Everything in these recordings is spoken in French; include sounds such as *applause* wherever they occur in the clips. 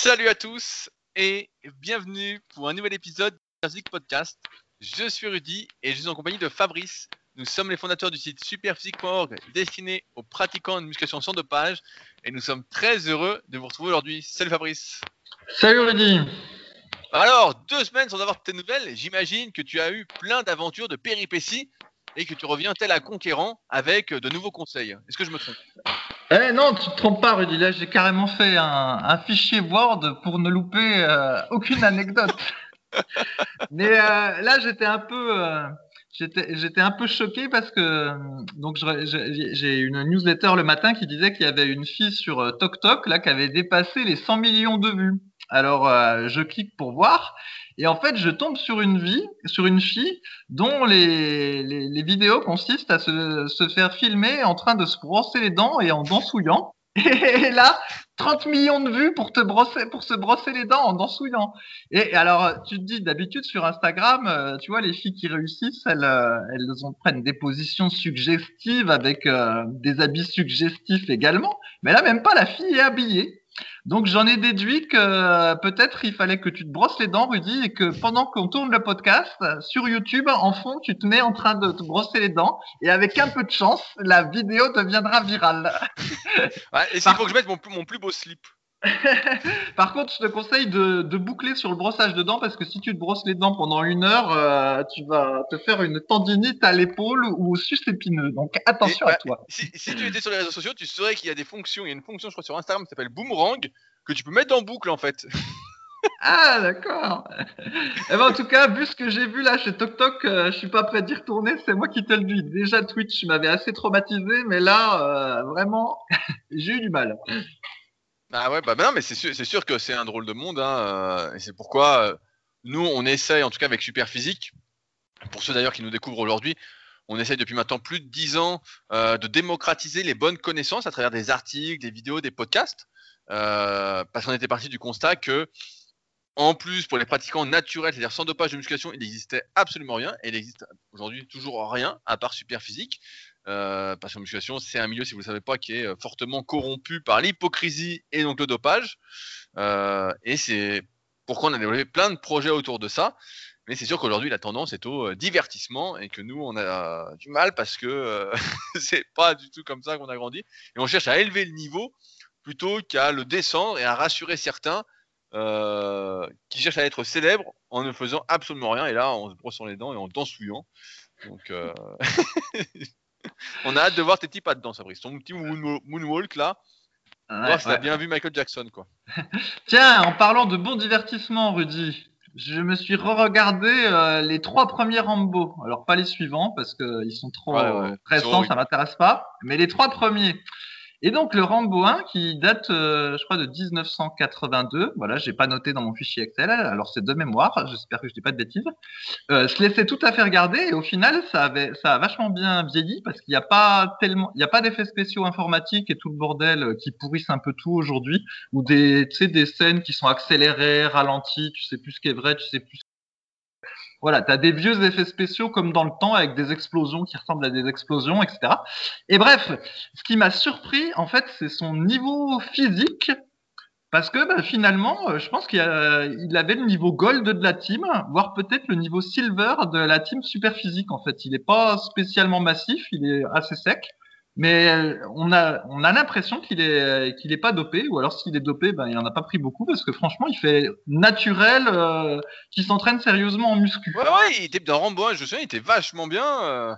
Salut à tous et bienvenue pour un nouvel épisode de Physique Podcast. Je suis Rudy et je suis en compagnie de Fabrice. Nous sommes les fondateurs du site superphysique.org destiné aux pratiquants de musculation sans dopage et nous sommes très heureux de vous retrouver aujourd'hui. Salut Fabrice. Salut Rudy. Alors, deux semaines sans avoir tes nouvelles, j'imagine que tu as eu plein d'aventures, de péripéties et que tu reviens tel un conquérant avec de nouveaux conseils. Est-ce que je me trompe? Eh non, tu te trompes pas, Rudy. Là, j'ai carrément fait un, fichier Word pour ne louper euh, aucune anecdote. *laughs* Mais euh, là, j'étais un peu, euh, j'étais, un peu choqué parce que donc j'ai une newsletter le matin qui disait qu'il y avait une fille sur TokTok là qui avait dépassé les 100 millions de vues. Alors, je clique pour voir et en fait, je tombe sur une vie, sur une fille dont les, les, vidéos consistent à se, se, faire filmer en train de se brosser les dents et en dansouillant. *laughs* Et là, 30 millions de vues pour te brosser, pour se brosser les dents en dansouillant. Et alors, tu te dis, d'habitude sur Instagram, euh, tu vois, les filles qui réussissent, elles, euh, elles ont, prennent des positions suggestives avec euh, des habits suggestifs également. Mais là, même pas, la fille est habillée. Donc j'en ai déduit que euh, peut-être il fallait que tu te brosses les dents, Rudy, et que pendant qu'on tourne le podcast sur YouTube, en fond, tu te mets en train de te brosser les dents, et avec un peu de chance, la vidéo deviendra virale. ouais, et s'il faut que je mette mon, mon plus beau slip. *laughs* Par contre, je te conseille de, boucler sur le brossage de dents parce que si tu te brosses les dents pendant une heure, euh, tu vas te faire une tendinite à l'épaule ou au sus épineux. Donc attention à toi. Si, tu étais sur les réseaux sociaux, tu saurais qu'il y a des fonctions. Il y a une fonction, je crois, sur Instagram qui s'appelle Boomerang que tu peux mettre en boucle en fait. *laughs* Ah d'accord. Eh ben, en tout cas, vu ce que j'ai vu là chez TokTok, euh, je suis pas prêt d'y retourner. C'est moi qui te le dis. Déjà Twitch m'avait assez traumatisé, mais là, euh, vraiment, *laughs* j'ai eu du mal. Ah ouais, bah, bah non, mais c'est sûr, sûr que c'est un drôle de monde, hein, euh, et c'est pourquoi euh, nous, on essaye, en tout cas avec Superphysique, pour ceux d'ailleurs qui nous découvrent aujourd'hui, on essaye depuis maintenant plus de 10 ans euh, de démocratiser les bonnes connaissances à travers des articles, des vidéos, des podcasts, parce qu'on était parti du constat que, en plus, pour les pratiquants naturels, c'est-à-dire sans dopage de musculation, il n'existait absolument rien, et il existe aujourd'hui toujours rien à part Superphysique. Euh, parce que la musculation, c'est un milieu, si vous ne le savez pas, qui est euh, fortement corrompu par l'hypocrisie et donc le dopage. Euh, et c'est pourquoi on a développé plein de projets autour de ça. Mais c'est sûr qu'aujourd'hui, la tendance est au divertissement et que nous, on a du mal parce que *laughs* c'est pas du tout comme ça qu'on a grandi. Et on cherche à élever le niveau plutôt qu'à le descendre et à rassurer certains qui cherchent à être célèbres en ne faisant absolument rien. Et là, en se brossant les dents et en dansouillant. Donc, *laughs* *laughs* On a hâte de voir tes petits pas dedans, Fabrice. Ton petit moonwalk là. voir si bien vu Michael Jackson, quoi. *laughs* Tiens, en parlant de bon divertissement, Rudy, je me suis re-regardé euh, les trois premiers Rambo. Alors pas les suivants parce qu'ils sont trop récents, ça m'intéresse pas. Mais les trois premiers. Et donc le Rambo 1 qui date, euh, je crois, de 1982. Voilà, j'ai pas noté dans mon fichier Excel. Alors c'est de mémoire. J'espère que je dis pas de bêtises. Euh, je laissais tout à fait regarder et au final ça avait, ça a vachement bien vieilli parce qu'il n'y a pas tellement, il y a pas d'effets spéciaux informatiques et tout le bordel euh, qui pourrissent un peu tout aujourd'hui ou des, tu sais, des scènes qui sont accélérées, ralenties. Tu sais plus ce qui est vrai, tu sais plus voilà, tu as des vieux effets spéciaux comme dans le temps avec des explosions qui ressemblent à des explosions, etc. Et bref, ce qui m'a surpris, en fait, c'est son niveau physique. Parce que bah, finalement, euh, je pense qu'il avait le niveau gold de la team, voire peut-être le niveau silver de la team super physique. En fait, il n'est pas spécialement massif, il est assez sec. Mais euh, on a, on a l'impression qu'il est, qu'il est pas dopé, ou alors s'il est dopé, ben, il en a pas pris beaucoup parce que franchement, il fait naturel, euh, qui s'entraîne sérieusement en muscu. Ouais, ouais, il était dans Rambo, je me souviens, il était vachement bien. Euh,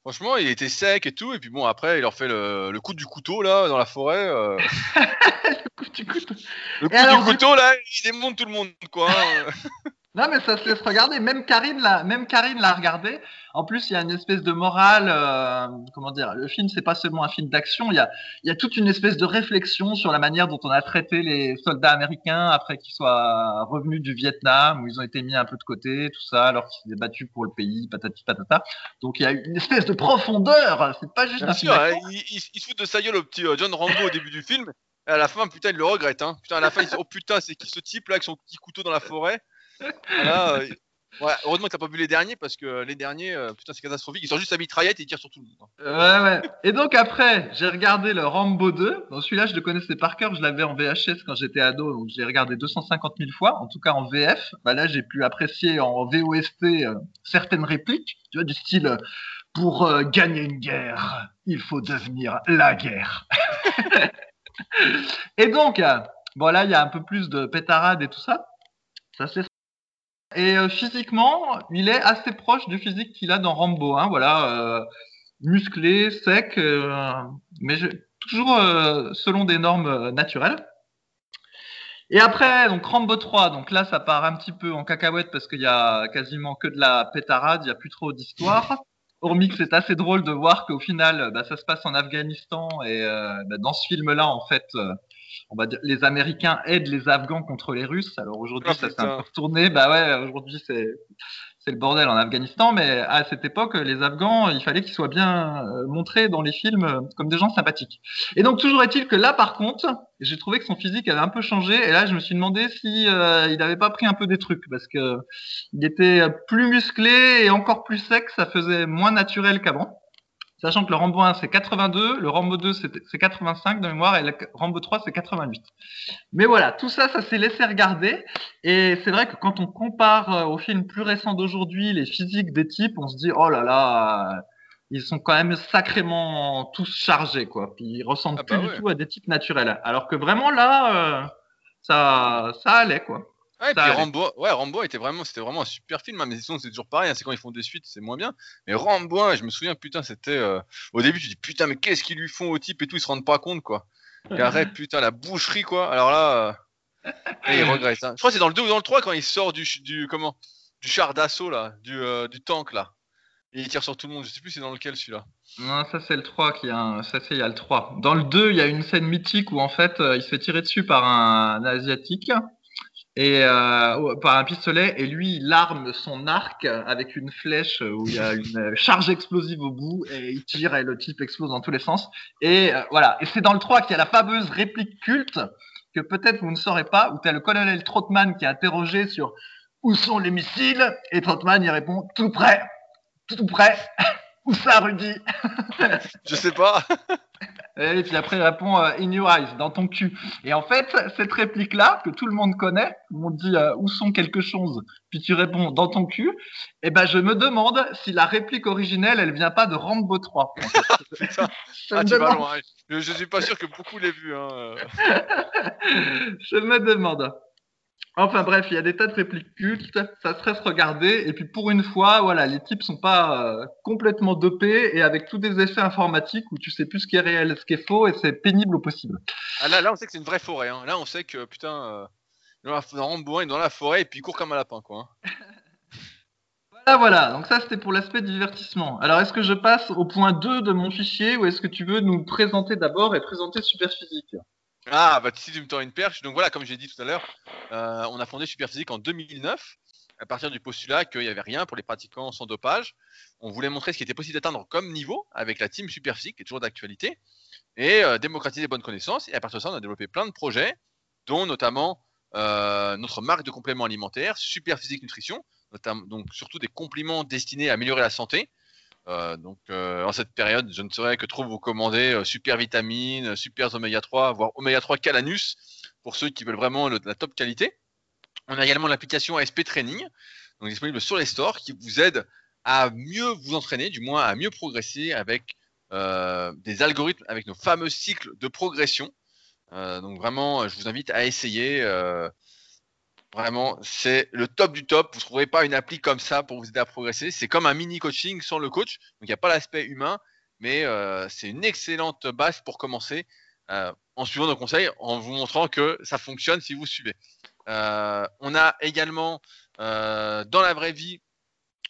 franchement, il était sec et tout, et puis bon, après, il leur fait le, le coup du couteau là dans la forêt. *laughs* le coup du couteau. Le coup du couteau là, il démonte tout le monde quoi. *laughs* Non, mais ça se laisse regarder. Même Karine l'a, même Karine l'a regardé. En plus, il y a une espèce de morale. Euh, comment dire Le film, c'est pas seulement un film d'action. Il y a, il y a toute une espèce de réflexion sur la manière dont on a traité les soldats américains après qu'ils soient revenus du Vietnam, où ils ont été mis un peu de côté, tout ça, alors qu'ils s'étaient battus pour le pays, patati patata. Donc, il y a une espèce de profondeur. C'est pas juste un film. Hein, il, il, se fout de sa gueule au petit euh, John Rambo au début du film. Et à la fin, putain, il le regrette. Hein. Putain, à la fin, il se dit, oh putain, c'est qui ce type là avec son petit couteau dans la forêt euh, Ouais, heureusement que t'as pas vu les derniers parce que les derniers, euh, putain, c'est catastrophique. Ils sont juste à mitraillette et ils tirent sur tout le monde. Hein. Ouais, ouais. Et donc après, j'ai regardé le Rambo 2. Donc celui-là, je le connaissais par cœur. Je l'avais en VHS quand j'étais ado. Donc j'ai regardé 250 000 fois. En tout cas en VF. Bah là, j'ai pu apprécier en VOST euh, certaines répliques. Tu vois, du style euh, Pour gagner une guerre, il faut devenir la guerre. *laughs* et donc, bon là, il y a un peu plus de pétarade et tout ça. Ça c'est et euh, physiquement, il est assez proche du physique qu'il a dans Rambo. Hein, voilà, euh, musclé, sec, euh, mais toujours selon des normes naturelles. Et après, donc Rambo 3, donc là ça part un petit peu en cacahuète parce qu'il y a quasiment que de la pétarade, il n'y a plus trop d'histoire. Hormis que c'est assez drôle de voir qu'au final, bah, ça se passe en Afghanistan et bah, dans ce film-là, en fait, on va dire, les Américains aident les Afghans contre les Russes. Alors aujourd'hui, ah, ça s'est un peu retourné. Bah ouais, aujourd'hui, c'est, c'est le bordel en Afghanistan, mais à cette époque, les Afghans, il fallait qu'ils soient bien euh, montrés dans les films euh, comme des gens sympathiques. Et donc, toujours est-il que là, par contre, j'ai trouvé que son physique avait un peu changé, et là, je me suis demandé si euh, il n'avait pas pris un peu des trucs, parce que il était plus musclé et encore plus sec, ça faisait moins naturel qu'avant. Sachant que le Rambo 1 c'est 82, le Rambo 2 c'est 85 de mémoire et le Rambo 3 c'est 88. Mais voilà, tout ça, ça s'est laissé regarder. Et c'est vrai que quand on compare euh, aux films plus récents d'aujourd'hui les physiques des types, on se dit oh là là, ils sont quand même sacrément tous chargés quoi. Puis ils ressemblent ah plus bah du tout à des types naturels. Alors que vraiment là, euh, ça, ça allait quoi. Ouais, et puis Rambo, ouais, Rambo était vraiment, c'était vraiment un super film. Hein, mais sinon, c'est toujours pareil. Hein, c'est quand ils font des suites, c'est moins bien. Mais Rambo, je me souviens, putain, c'était. Euh, au début, tu dis putain, mais qu'est-ce qu'ils lui font au type et tout, ils se rendent pas compte, quoi. Et arrête, *laughs* putain, la boucherie, quoi. Alors là, euh... il regrette. Hein. Je crois que c'est dans le 2 ou dans le 3 quand il sort du, du comment, du char d'assaut là, du, euh, du tank là. Et il tire sur tout le monde. Je sais plus c'est dans lequel celui-là. Non, ça c'est le 3 qui a un... ça c'est il y a le 3. Dans le 2, il y a une scène mythique où en fait, il se fait tirer dessus par un asiatique et euh, par un pistolet et lui il arme son arc avec une flèche où il y a une charge explosive au bout et il tire et le type explose dans tous les sens. Et euh, voilà. Et c'est dans le 3 qu'il y a la fameuse réplique culte que peut-être vous ne saurez pas où tu as le colonel Trotman qui est interrogé sur où sont les missiles? Et Trotman il répond tout près tout près où ça Rudy je sais pas Et puis après, il répond euh, In your eyes, dans ton cul. Et en fait, cette réplique-là, que tout le monde connaît, on dit euh, Où sont quelque chose Puis tu réponds Dans ton cul. Et eh ben, je me demande si la réplique originelle, elle vient pas de Rambo 3. *laughs* ah, tu vas loin. Je, je suis pas sûr que beaucoup l'aient vu. Hein. *laughs* je me demande. Enfin bref, il y a des tas de répliques cultes, ça se reste regardé, et puis pour une fois, voilà, les types sont pas euh, complètement dopés et avec tous des effets informatiques où tu sais plus ce qui est réel, ce qui est faux, et c'est pénible au possible. Ah, là, là, on sait que c'est une vraie forêt. Hein. Là, on sait que putain, euh, dans la, dans, il est dans la forêt et puis il court comme un lapin, quoi. Hein. *laughs* voilà, voilà. Donc ça, c'était pour l'aspect divertissement. Alors, est-ce que je passe au point 2 de mon fichier ou est-ce que tu veux nous présenter d'abord et présenter Superphysique ah, bah si tu me tends une perche. Donc voilà, comme j'ai dit tout à l'heure, euh, on a fondé Superphysique en 2009 à partir du postulat qu'il n'y avait rien pour les pratiquants sans dopage. On voulait montrer ce qui était possible d'atteindre comme niveau avec la team Superphysique, qui est toujours d'actualité, et euh, démocratiser les bonnes connaissances. Et à partir de ça, on a développé plein de projets, dont notamment euh, notre marque de compléments alimentaires, Superphysique Nutrition, donc surtout des compléments destinés à améliorer la santé. Euh, donc, euh, en cette période, je ne saurais que trop vous commander euh, super vitamines, super oméga 3, voire oméga 3 Calanus pour ceux qui veulent vraiment la top qualité. On a également l'application ASP Training, disponible sur les stores, qui vous aide à mieux vous entraîner, du moins à mieux progresser avec des algorithmes, avec nos fameux cycles de progression. donc vraiment, je vous invite à essayer. Vraiment, c'est le top du top. Vous ne trouverez pas une appli comme ça pour vous aider à progresser. C'est comme un mini coaching sans le coach. Donc, il n'y a pas l'aspect humain, mais euh, c'est une excellente base pour commencer euh, en suivant nos conseils, en vous montrant que ça fonctionne si vous suivez. Euh, on a également dans la vraie vie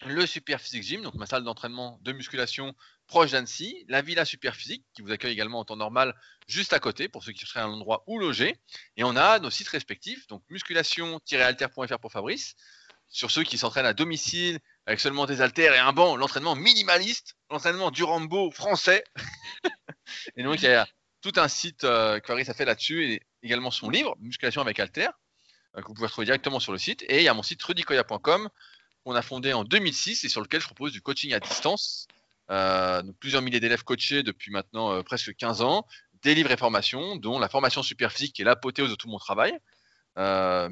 le Super Physique Gym, donc ma salle d'entraînement de musculation proche d'Annecy, la Villa Super Physique qui vous accueille également en temps normal juste à côté pour ceux qui chercheraient un endroit où loger. Et on a nos sites respectifs, donc musculation-alter.fr pour Fabrice, sur ceux qui s'entraînent à domicile avec seulement des haltères et un banc, l'entraînement minimaliste, l'entraînement du Rambo français. *laughs* et donc il y a tout un site euh, que Fabrice a fait là-dessus et également son livre, Musculation avec haltères, euh, que vous pouvez retrouver directement sur le site. Et il y a mon site rudicoya.com qu'on a fondé en 2006 et sur lequel je propose du coaching à distance. Euh, plusieurs milliers d'élèves coachés depuis maintenant euh, presque 15 ans, des livres et formations, dont la formation super physique qui est l'apothéose de tout mon travail, euh,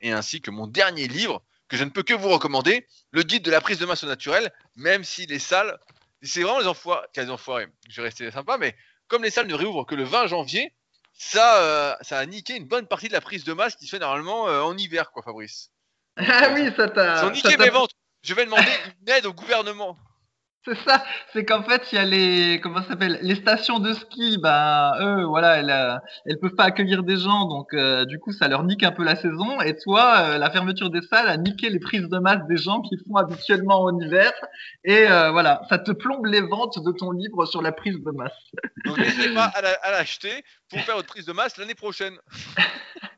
et ainsi que mon dernier livre que je ne peux que vous recommander, le guide de la prise de masse au naturel, même si les salles, c'est vraiment les enfoirés, les enfoirés, je vais rester sympa, mais comme les salles ne réouvrent que le 20 janvier, ça, euh, ça a niqué une bonne partie de la prise de masse qui se fait normalement en hiver, quoi, Fabrice. Ah oui, ça t'a. Ils ont niqué mes ventes. Je vais demander une aide au gouvernement. C'est ça, c'est qu'en fait, il y a les comment ça s'appelle les stations de ski, ben eux voilà, elles, euh, elles peuvent pas accueillir des gens donc euh, du coup ça leur nique un peu la saison et toi euh, la fermeture des salles a niqué les prises de masse des gens qui font habituellement en hiver et voilà, ça te plombe les ventes de ton livre sur la prise de masse. Donc n'hésitez pas *laughs* à l'acheter pour faire votre prise de masse l'année prochaine. *laughs*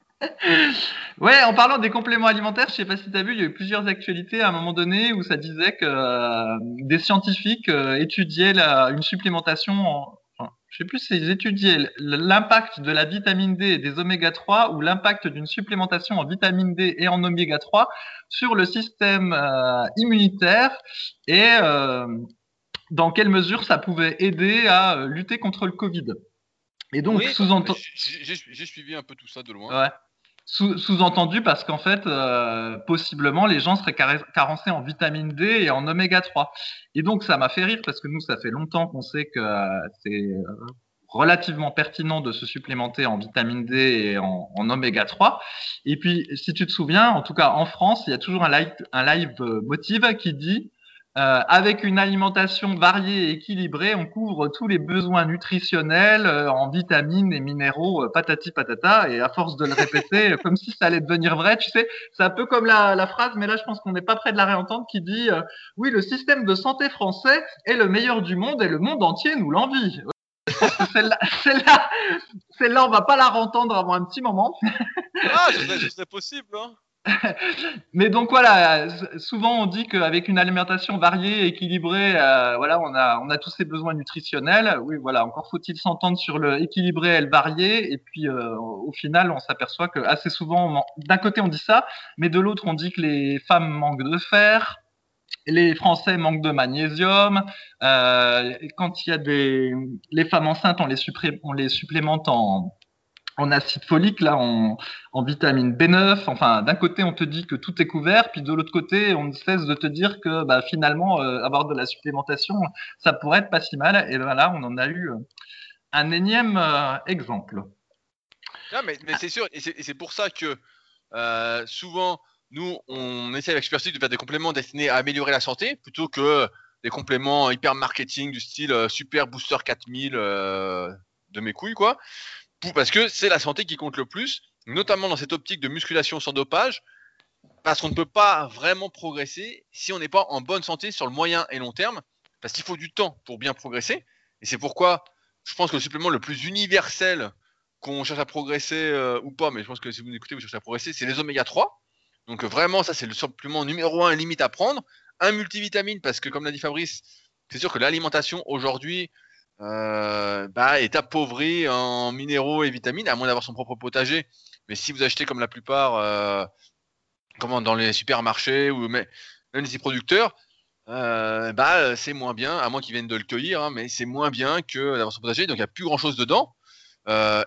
ouais, en parlant des compléments alimentaires, je sais pas si tu as vu, il y a eu plusieurs actualités à un moment donné où ça disait que euh, des scientifiques euh, étudiaient une supplémentation en, enfin, je sais plus si ils étudiaient l'impact de la vitamine D et des oméga 3 ou l'impact d'une supplémentation en vitamine D et en oméga 3 sur le système euh, immunitaire et dans quelle mesure ça pouvait aider à lutter contre le Covid. Et donc, sous-entendu. J'ai suivi un peu tout ça de loin. Ouais. Sous-entendu parce qu'en fait, euh, possiblement, les gens seraient carencés en vitamine D et en oméga 3. Et donc, ça m'a fait rire parce que nous, ça fait longtemps qu'on sait que euh, c'est euh, relativement pertinent de se supplémenter en vitamine D et en, oméga 3. Et puis, si tu te souviens, en tout cas en France, il y a toujours un live, un motive qui dit euh, avec une alimentation variée et équilibrée, on couvre tous les besoins nutritionnels euh, en vitamines et minéraux, euh, patati patata. Et à force de le répéter, comme si ça allait devenir vrai, tu sais, c'est un peu comme la, la, phrase, mais là je pense qu'on n'est pas près de la réentendre, qui dit oui, le système de santé français est le meilleur du monde et le monde entier nous l'envie. celle-là, celle-là, celle-là, on va pas la rentendre avant un petit moment. ah, c'est possible. Hein *laughs* mais donc voilà, souvent on dit qu'avec une alimentation variée, équilibrée, euh, voilà, on a, on a tous ces besoins nutritionnels. Oui, voilà, encore faut-il s'entendre sur le équilibré et le varié. Et puis euh, au final, on s'aperçoit que assez souvent, d'un côté on dit ça, mais de l'autre on dit que les femmes manquent de fer, les Français manquent de magnésium. Euh, quand il y a des, les femmes enceintes, on les, on les supplémente en en acide folique, là, en, vitamine B9. Enfin, d'un côté, on te dit que tout est couvert, puis de l'autre côté, on ne cesse de te dire que bah, finalement, euh, avoir de la supplémentation, ça pourrait être pas si mal. Et ben là, on en a eu euh, un énième euh, exemple. mais, c'est sûr, et c'est pour ça que souvent, nous, on essaie avec Supersite de faire des compléments destinés à améliorer la santé plutôt que des compléments hyper marketing du style Super Booster 4000 de mes couilles, quoi parce que c'est la santé qui compte le plus, notamment dans cette optique de musculation sans dopage, parce qu'on ne peut pas vraiment progresser si on n'est pas en bonne santé sur le moyen et long terme, parce qu'il faut du temps pour bien progresser. Et c'est pourquoi je pense que le supplément le plus universel qu'on cherche à progresser euh, ou pas, mais je pense que si vous écoutez, vous cherchez à progresser, c'est les oméga 3. Donc vraiment, ça c'est le supplément numéro un limite à prendre. Un multivitamine, parce que comme l'a dit Fabrice, c'est sûr que l'alimentation aujourd'hui, euh, bah, est appauvri en minéraux et vitamines, à moins d'avoir son propre potager. Mais si vous achetez comme la plupart, euh, comment, dans les supermarchés ou même les producteurs, euh, bah, c'est moins bien, à moins qu'ils viennent de le cueillir, hein, mais c'est moins bien que d'avoir son potager, donc il n'y a plus grand chose dedans.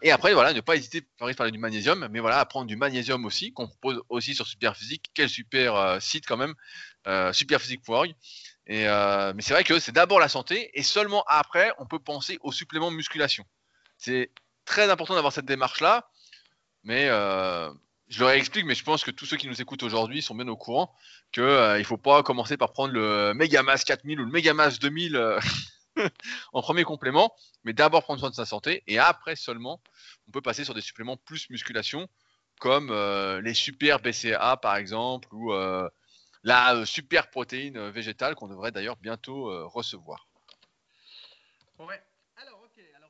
et après, voilà, ne pas hésiter, à parler du magnésium, mais voilà, à prendre du magnésium aussi, qu'on propose aussi sur Superphysique. Quel super site quand même, superphysique.org. Euh, mais c'est vrai que c'est d'abord la santé et seulement après on peut penser au supplément musculation. C'est très important d'avoir cette démarche-là, mais euh, je leur explique, mais je pense que tous ceux qui nous écoutent aujourd'hui sont bien au courant qu'il euh, ne faut pas commencer par prendre le Megamas 4000 ou le Megamas 2000 euh, *laughs* en premier complément, mais d'abord prendre soin de sa santé et après seulement on peut passer sur des suppléments plus musculation comme les super BCA par exemple ou la euh, super protéine euh, végétale qu'on devrait d'ailleurs bientôt euh, recevoir.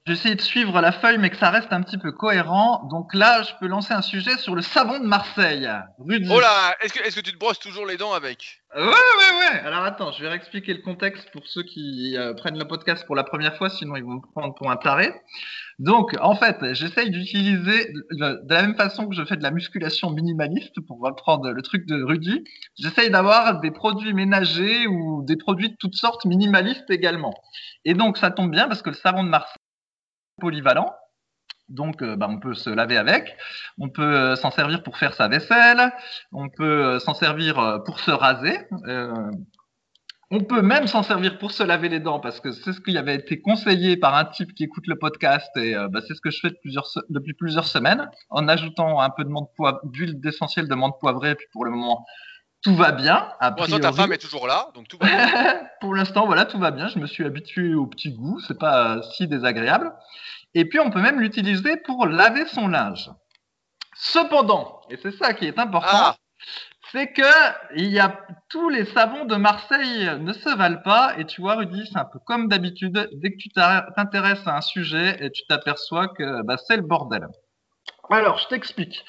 J'essaie de suivre la feuille, mais que ça reste un petit peu cohérent. Donc là, je peux lancer un sujet sur le savon de Marseille. Rudy. Oh là, est-ce que, est que, tu te brosses toujours les dents avec? Ouais, ouais, ouais. Alors attends, je vais réexpliquer le contexte pour ceux qui euh, prennent le podcast pour la première fois, sinon ils vont me prendre pour un taré. Donc, en fait, j'essaye d'utiliser de la même façon que je fais de la musculation minimaliste pour reprendre le truc de Rudy. J'essaye d'avoir des produits ménagers ou des produits de toutes sortes minimalistes également. Et donc, ça tombe bien parce que le savon de Marseille polyvalent. Donc, euh, bah, on peut se laver avec, on peut euh, s'en servir pour faire sa vaisselle, on peut euh, s'en servir pour se raser, on peut même s'en servir pour se laver les dents parce que c'est ce qui avait été conseillé par un type qui écoute le podcast et bah, c'est ce que je fais depuis plusieurs, semaines. En ajoutant un peu de d'huile d'essentiel de menthe poivrée puis pour le moment tout va bien. Pour l'instant, ta femme est toujours là, donc tout va bien. *laughs* pour l'instant, voilà, tout va bien. Je me suis habitué au petit goût, c'est pas si désagréable. Et puis, on peut même l'utiliser pour laver son linge. Cependant, et c'est ça qui est important, ah. c'est que il y a tous les savons de Marseille ne se valent pas. Et tu vois, Rudy, c'est un peu comme d'habitude. Dès que tu t'intéresses à un sujet et tu t'aperçois que bah, c'est le bordel. Alors, je t'explique.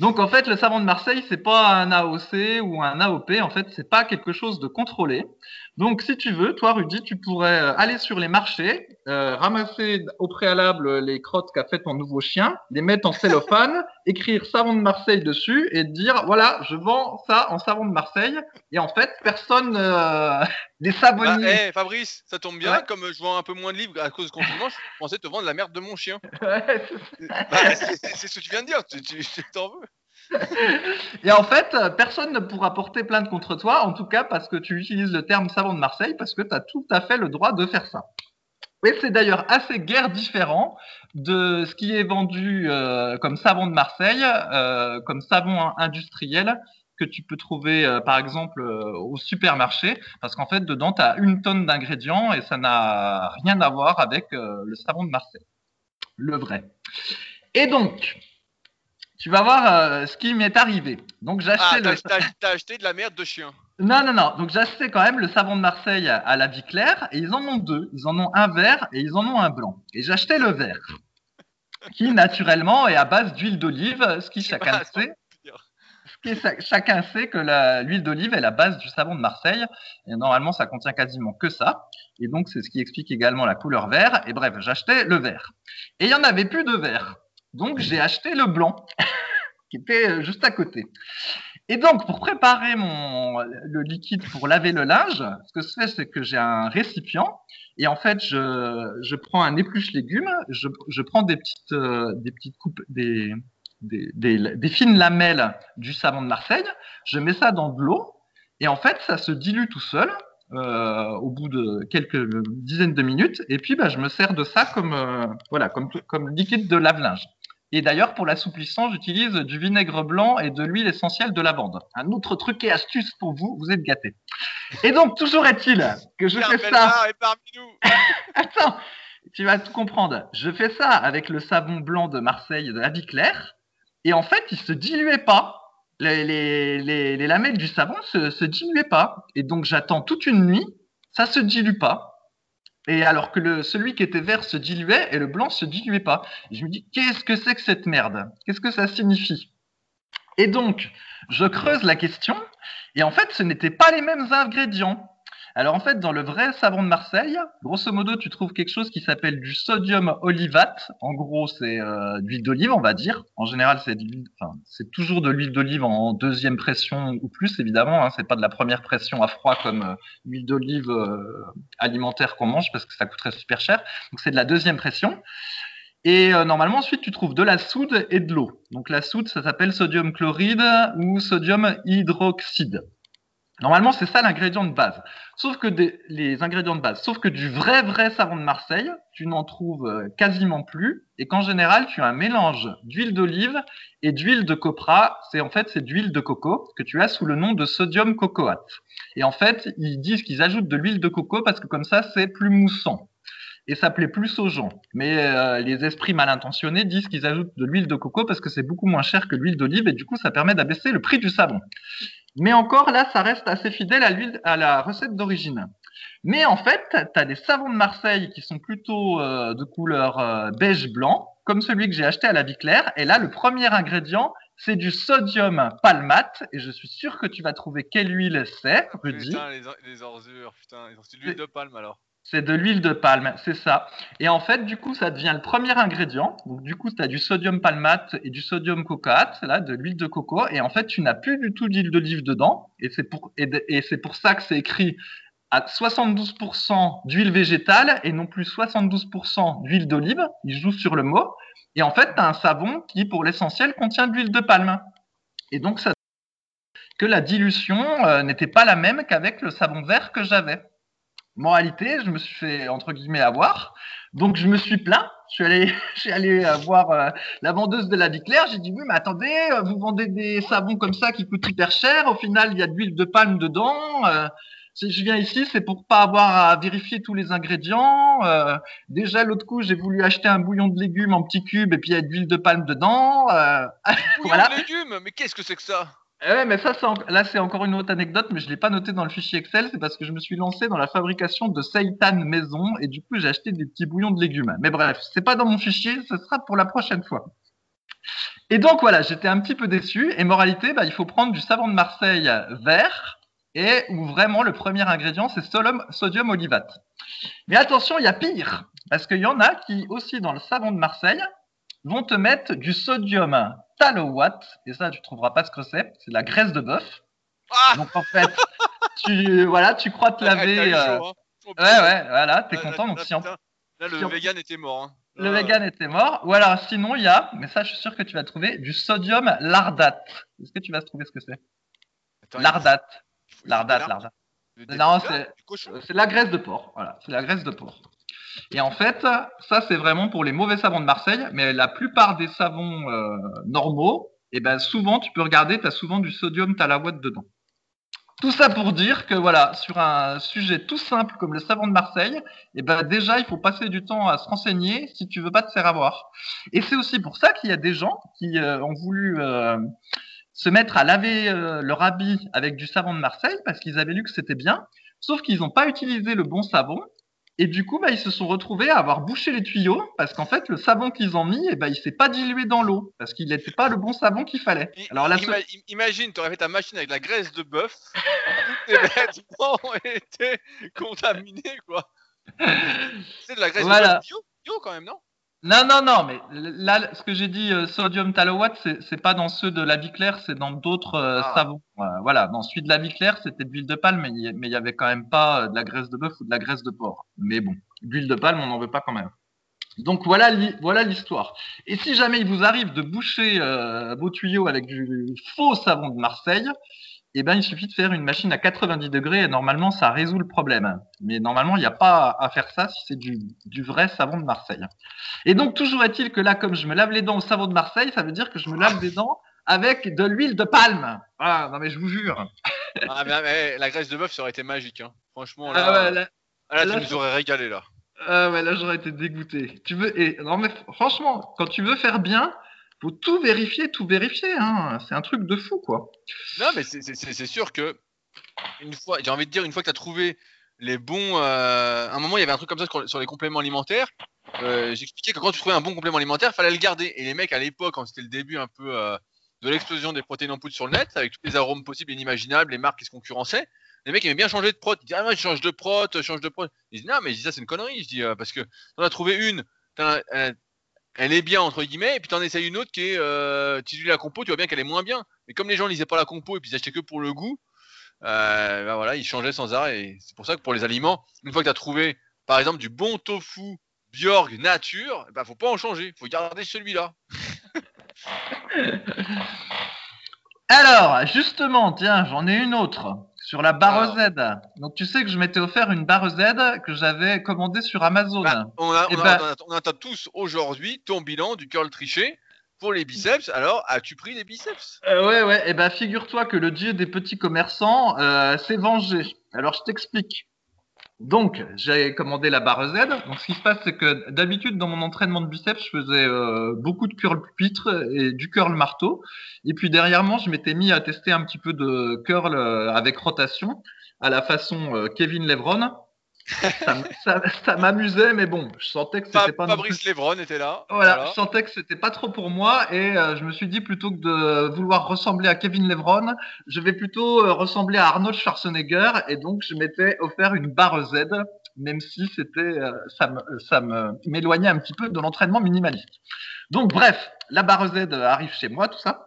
Donc, en fait, le savon de Marseille, c'est pas un AOC ou un AOP. En fait, c'est pas quelque chose de contrôlé. Donc, si tu veux, toi, Rudy, tu pourrais euh, aller sur les marchés, euh, ramasser au préalable les crottes qu'a fait ton nouveau chien, les mettre en cellophane, *laughs* écrire savon de Marseille dessus et dire voilà, je vends ça en savon de Marseille. Et en fait, personne, euh, *laughs* les savonniers. Ah, hey, Fabrice, ça tombe bien. Comme je vends un peu moins de livres à cause du confinement, je pensais te vendre la merde de mon chien. *laughs* Ouais, bah, c'est ce que tu viens de dire. Tu t'en veux. *laughs* Et en fait, personne ne pourra porter plainte contre toi, en tout cas parce que tu utilises le terme savon de Marseille, parce que tu as tout à fait le droit de faire ça. Et c'est d'ailleurs assez guère différent de ce qui est vendu euh, comme savon de Marseille, euh, comme savon industriel que tu peux trouver euh, par exemple au supermarché, parce qu'en fait dedans tu as une tonne d'ingrédients et ça n'a rien à voir avec le savon de Marseille, le vrai. Et donc, tu vas voir euh, ce qui m'est arrivé. Donc acheté ah, t'as, acheté de la merde de chien. Non, non, non. Donc acheté quand même le savon de Marseille à la vie claire et ils en ont deux. Ils en ont un vert et ils en ont un blanc. Et acheté le vert, *laughs* qui naturellement est à base d'huile d'olive, ce qui chacun sait. *laughs* Chacun sait que l'huile d'olive est la base du savon de Marseille. Et normalement, ça contient quasiment que ça. Et donc, c'est ce qui explique également la couleur vert. Et bref, j'achetais le vert. Et il n'y en avait plus de vert. Donc j'ai acheté le blanc *laughs* qui était euh, juste à côté. Et donc pour préparer mon le liquide pour laver le linge, ce que je fais c'est que j'ai un récipient et en fait je, je prends un épluche légumes, je, je prends des petites euh, des petites coupes des des, des, fines lamelles du savon de Marseille, je mets ça dans de l'eau et en fait ça se dilue tout seul euh, au bout de quelques dizaines de minutes. Et puis, bah, je me sers de ça comme, euh, voilà, comme, comme liquide de lave-linge. Et d'ailleurs, pour l'assouplissant, j'utilise du vinaigre blanc et de l'huile essentielle de lavande. Un autre truc et astuce pour vous, vous êtes gâtés. Et donc, toujours est-il que je fais ça. *laughs* Attends, tu vas tout comprendre. Je fais ça avec le savon blanc de Marseille de la vie claire. Et en fait, il se diluait pas. Les, les, les, lamelles du savon se, se diluaient pas. Et donc, j'attends toute une nuit. Ça se dilue pas. Et alors que celui qui était vert se diluait et le blanc se diluait pas. je me dis, qu'est-ce que c'est que cette merde? Qu'est-ce que ça signifie? Et donc, je creuse la question, et en fait, ce n'étaient pas les mêmes ingrédients. Alors en fait, dans le vrai savon de Marseille, grosso modo, tu trouves quelque chose qui s'appelle du sodium olivate. En gros, c'est euh, de l'huile d'olive, on va dire. En général, c'est toujours de l'huile d'olive en deuxième pression ou plus, évidemment. Hein. C'est pas de la première pression à froid comme euh, l'huile d'olive euh, alimentaire qu'on mange parce que ça coûterait super cher. Donc c'est de la deuxième pression. Et euh, normalement, ensuite, tu trouves de la soude et de l'eau. Donc la soude, ça s'appelle sodium chloride ou sodium hydroxyde. Normalement, c'est ça l'ingrédient de base. Sauf que les ingrédients de base, sauf que du vrai vrai savon de Marseille, tu n'en trouves euh, quasiment plus, et qu'en général, tu as un mélange d'huile d'olive et d'huile de copra. C'est en fait c'est d'huile de coco que tu as sous le nom de sodium cocoate. Et en fait, ils disent qu'ils ajoutent de l'huile de coco parce que comme ça, c'est plus moussant et ça plaît plus aux gens. Mais euh, les esprits mal intentionnés disent qu'ils ajoutent de l'huile de coco parce que c'est beaucoup moins cher que l'huile d'olive et du coup ça permet d'abaisser le prix du savon. Mais encore là, ça reste assez fidèle à, l'huile, à la recette d'origine. Mais en fait, tu as des savons de Marseille qui sont plutôt euh, de couleur euh, beige blanc, comme celui que j'ai acheté à la vie claire. Et là, le premier ingrédient, c'est du sodium palmate. Et je suis sûr que tu vas trouver quelle huile c'est, Rudy. Putain, les, les ordures, putain, l'huile de palme alors. C'est de l'huile de palme, c'est ça. Et en fait, du coup, ça devient le premier ingrédient. Donc, du coup, tu as du sodium palmate et du sodium cocoate, là, de l'huile de coco. Et en fait, tu n'as plus du tout d'huile d'olive dedans. Et c'est pour, et c'est pour ça que c'est écrit à 72% d'huile végétale et non plus 72% d'huile d'olive. Il joue sur le mot. Et en fait, tu as un savon qui, pour l'essentiel, contient de l'huile de palme. Et donc, ça que la dilution euh, n'était pas la même qu'avec le savon vert que j'avais. Moralité, je me suis fait entre guillemets avoir. Donc je me suis plaint. Je suis allé, *laughs* je suis allé euh, voir euh, la vendeuse de la vie claire. J'ai dit oui, mais attendez, euh, vous vendez des savons comme ça qui coûtent hyper cher. Au final, il y a de l'huile de palme dedans. si je viens ici, c'est pour pas avoir à vérifier tous les ingrédients. déjà l'autre coup, j'ai voulu acheter un bouillon de légumes en petits cubes et puis il y a de l'huile de palme dedans. *laughs* bouillon de légumes, mais qu'est-ce que c'est que ça? Ouais, mais ça, là, c'est encore une autre anecdote, mais je l'ai pas noté dans le fichier Excel. C'est parce que je me suis lancé dans la fabrication de seitan maison et du coup, j'ai acheté des petits bouillons de légumes. Mais bref, c'est pas dans mon fichier, ce sera pour la prochaine fois. Et donc voilà, j'étais un petit peu déçu. Et moralité, bah, il faut prendre du savon de Marseille vert et où vraiment le premier ingrédient, c'est sodium olivate. Mais attention, il y a pire. Parce qu'il y en a qui, aussi dans le savon de Marseille, vont te mettre du sodium talowatt, et ça, tu trouveras pas ce que c'est. C'est la graisse de bœuf. Ah donc en fait, tu voilà, tu crois te laver. Euh, hein. Ouais, ouais, voilà, t'es content. Donc si Là, le vegan était mort. Hein. Le vegan était mort. Ou alors, sinon, il y a, mais ça, je suis sûr que tu vas trouver, du sodium lardate. Est-ce que tu vas trouver ce que c'est? Lardate. Lardate, lardate. Non, c'est la graisse de porc. Voilà, c'est la graisse de porc. Et en fait, ça c'est vraiment pour les mauvais savons de Marseille, mais la plupart des savons euh, normaux, et eh ben souvent tu peux regarder, tu as souvent du sodium talaouate dedans. Tout ça pour dire que voilà, sur un sujet tout simple comme le savon de Marseille, eh ben déjà il faut passer du temps à se renseigner si tu veux pas te faire avoir. Et c'est aussi pour ça qu'il y a des gens qui euh, ont voulu euh, se mettre à laver leur habit avec du savon de Marseille parce qu'ils avaient lu que c'était bien, sauf qu'ils n'ont pas utilisé le bon savon et du coup, bah, ils se sont retrouvés à avoir bouché les tuyaux parce qu'en fait, le savon qu'ils ont mis, eh ben, il s'est pas dilué dans l'eau parce qu'il n'était pas le bon savon qu'il fallait. Alors là, imagine, tu aurais fait ta machine avec la graisse de bœuf, *laughs* tous tes vêtements étaient contaminés, quoi. *laughs* C'est de la graisse de bœuf bio quand même, non? Non, non, non, mais là, ce que j'ai dit, euh, sodium talowatt, c'est pas dans ceux de la vie claire, c'est dans d'autres euh, ah. savons. voilà, dans celui de la vie claire, c'était de l'huile de palme, mais il y avait quand même pas euh, de la graisse de bœuf ou de la graisse de porc. Mais bon, l'huile de palme, on n'en veut pas quand même. Donc voilà, voilà l'histoire. Et si jamais il vous arrive de boucher vos tuyaux avec du faux savon de Marseille, eh ben, il suffit de faire une machine à 90 degrés et normalement, ça résout le problème. Mais normalement, il n'y a pas à faire ça si c'est du, vrai savon de Marseille. Et donc, toujours est-il que là, comme je me lave les dents au savon de Marseille, ça veut dire que je me lave les dents avec de l'huile de palme. Ah, non, mais je vous jure. ah, mais, la graisse de bœuf, ça aurait été magique. Hein. Franchement, là, là, tu nous aurais régalé, là. Ah ouais, là, j'aurais été dégoûté. Tu veux, et, non, mais franchement, quand tu veux faire bien, faut tout vérifier, tout vérifier. Hein. C'est un truc de fou, quoi. Non, mais c'est sûr que, une fois, j'ai envie de dire, une fois que tu as trouvé les bons. Euh, à un moment, il y avait un truc comme ça sur, les compléments alimentaires. Euh, j'expliquais que quand tu trouvais un bon complément alimentaire, fallait le garder. Et les mecs, à l'époque, quand c'était le début un peu euh, de l'explosion des protéines en poudre sur le net, avec tous les arômes possibles et inimaginables, les marques qui se concurrençaient, les mecs aimaient bien changer de prot. Ils disaient, ah, moi, je change de prot, je change de prot. Ils disent, non, mais je dis, ça, c'est une connerie. Je dis, parce que t'en as trouvé une, elle est bien entre guillemets, et puis t'en essayes une autre qui est, euh, tu lis la compo, tu vois bien qu'elle est moins bien. Mais comme les gens lisaient pas la compo et puis ils achetaient que pour le goût, euh, ben voilà, ils changeaient sans arrêt. Et c'est pour ça que pour les aliments, une fois que tu as trouvé, par exemple, du bon tofu Bjorg nature, ben faut pas en changer, faut garder celui-là. *laughs* Alors, justement, tiens, j'en ai une autre sur la barre Z. Donc tu sais que je m'étais offert une barre Z que j'avais commandée sur Amazon. Bah, on, a, on, attend tous aujourd'hui ton bilan du curl triché pour les biceps. Alors, as-tu pris des biceps? Euh, Ouais, ouais. Et eh ben, figure-toi que le dieu des petits commerçants euh, s'est vengé. Alors, je t'explique. Donc, j'ai commandé la barre Z. Donc, ce qui se passe, c'est que d'habitude, dans mon entraînement de biceps, je faisais euh, beaucoup de curl pupitre et du curl marteau. Et puis, derrière moi, je m'étais mis à tester un petit peu de curl euh, avec rotation à la façon euh, Kevin Levron. Ça, m'amusait, mais bon, je sentais que c'était pas. Fabrice Lévron était là. Voilà, je sentais que c'était pas trop pour moi et euh, je me suis dit plutôt que de vouloir ressembler à Kevin Lévron, je vais plutôt euh, ressembler à Arnold Schwarzenegger et donc je m'étais offert une barre Z, même si c'était euh, ça ça m'éloignait un petit peu de l'entraînement minimaliste. Donc bref, la barre Z arrive chez moi, tout ça.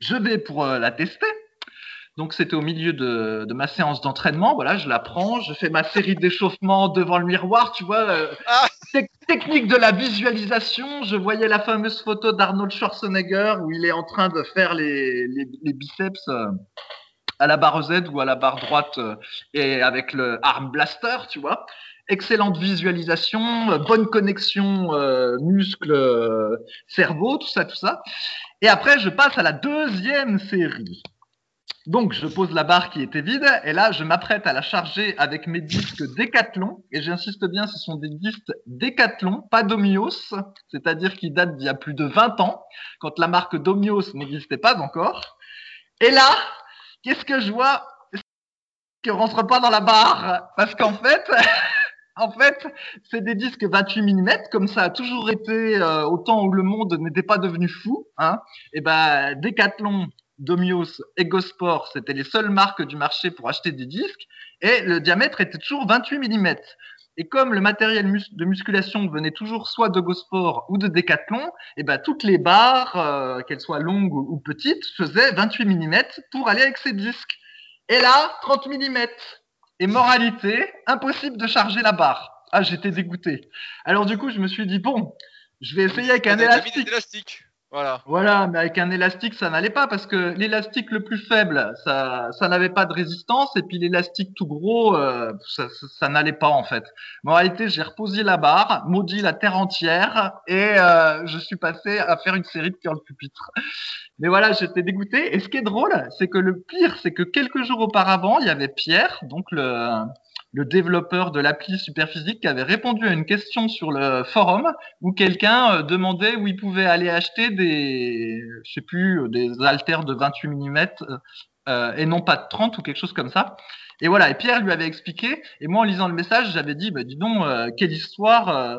Je vais pour la tester donc c'était au milieu de, ma séance d'entraînement. Voilà, je la prends, je fais ma série d'échauffements devant le miroir, tu vois. Euh, ah. technique de la visualisation. Je voyais la fameuse photo d'Arnold Schwarzenegger où il est en train de faire les, biceps euh, à la barre Z ou à la barre droite euh, et avec le arm blaster, tu vois. Excellente visualisation, bonne connexion muscle-cerveau, tout ça, tout ça. Et après, je passe à la deuxième série. Donc, je pose la barre qui était vide et là, je m'apprête à la charger avec mes disques Decathlon. Et j'insiste bien, ce sont des disques Decathlon, pas Domios, c'est-à-dire qui datent d'il y a plus de 20 ans, quand la marque Domios n'existait pas encore. Et là, qu'est-ce que je vois? Qui rentre pas dans la barre? Parce qu'en fait, *laughs* en fait, c'est des disques 28 mm, comme ça a toujours été euh, au temps où le monde n'était pas devenu fou. Hein. Et ben, Decathlon Domios et Gosport, c'était les seules marques du marché pour acheter des disques, et le diamètre était toujours 28 mm. Et comme le matériel de musculation venait toujours soit de Gosport ou de Decathlon, et eh ben toutes les barres, euh, qu'elles soient longues ou petites, faisaient 28 mm pour aller avec ces disques. Et là, 30 mm. Et moralité, impossible de charger la barre. Ah, j'étais dégoûté. Alors du coup, je me suis dit bon, je vais essayer avec un élastique. Voilà. Voilà, mais avec un élastique, ça n'allait pas parce que l'élastique le plus faible, ça, ça n'avait pas de résistance et puis l'élastique tout gros, euh, ça, ça, n'allait pas en fait. Mais en réalité, j'ai reposé la barre, maudit la terre entière et euh, je suis passé à faire une série de cœur le pupitre. Mais voilà, j'étais dégoûté. Et ce qui est drôle, c'est que le pire, c'est que quelques jours auparavant, il y avait Pierre, donc le le développeur de l'appli Superphysique qui avait répondu à une question sur le forum où quelqu'un euh, demandait où il pouvait aller acheter des, je sais plus, euh, des haltères de 28 mm euh, et non pas de 30 ou quelque chose comme ça. Et voilà, et Pierre lui avait expliqué, et moi en lisant le message, j'avais dit, bah, dis donc, quelle histoire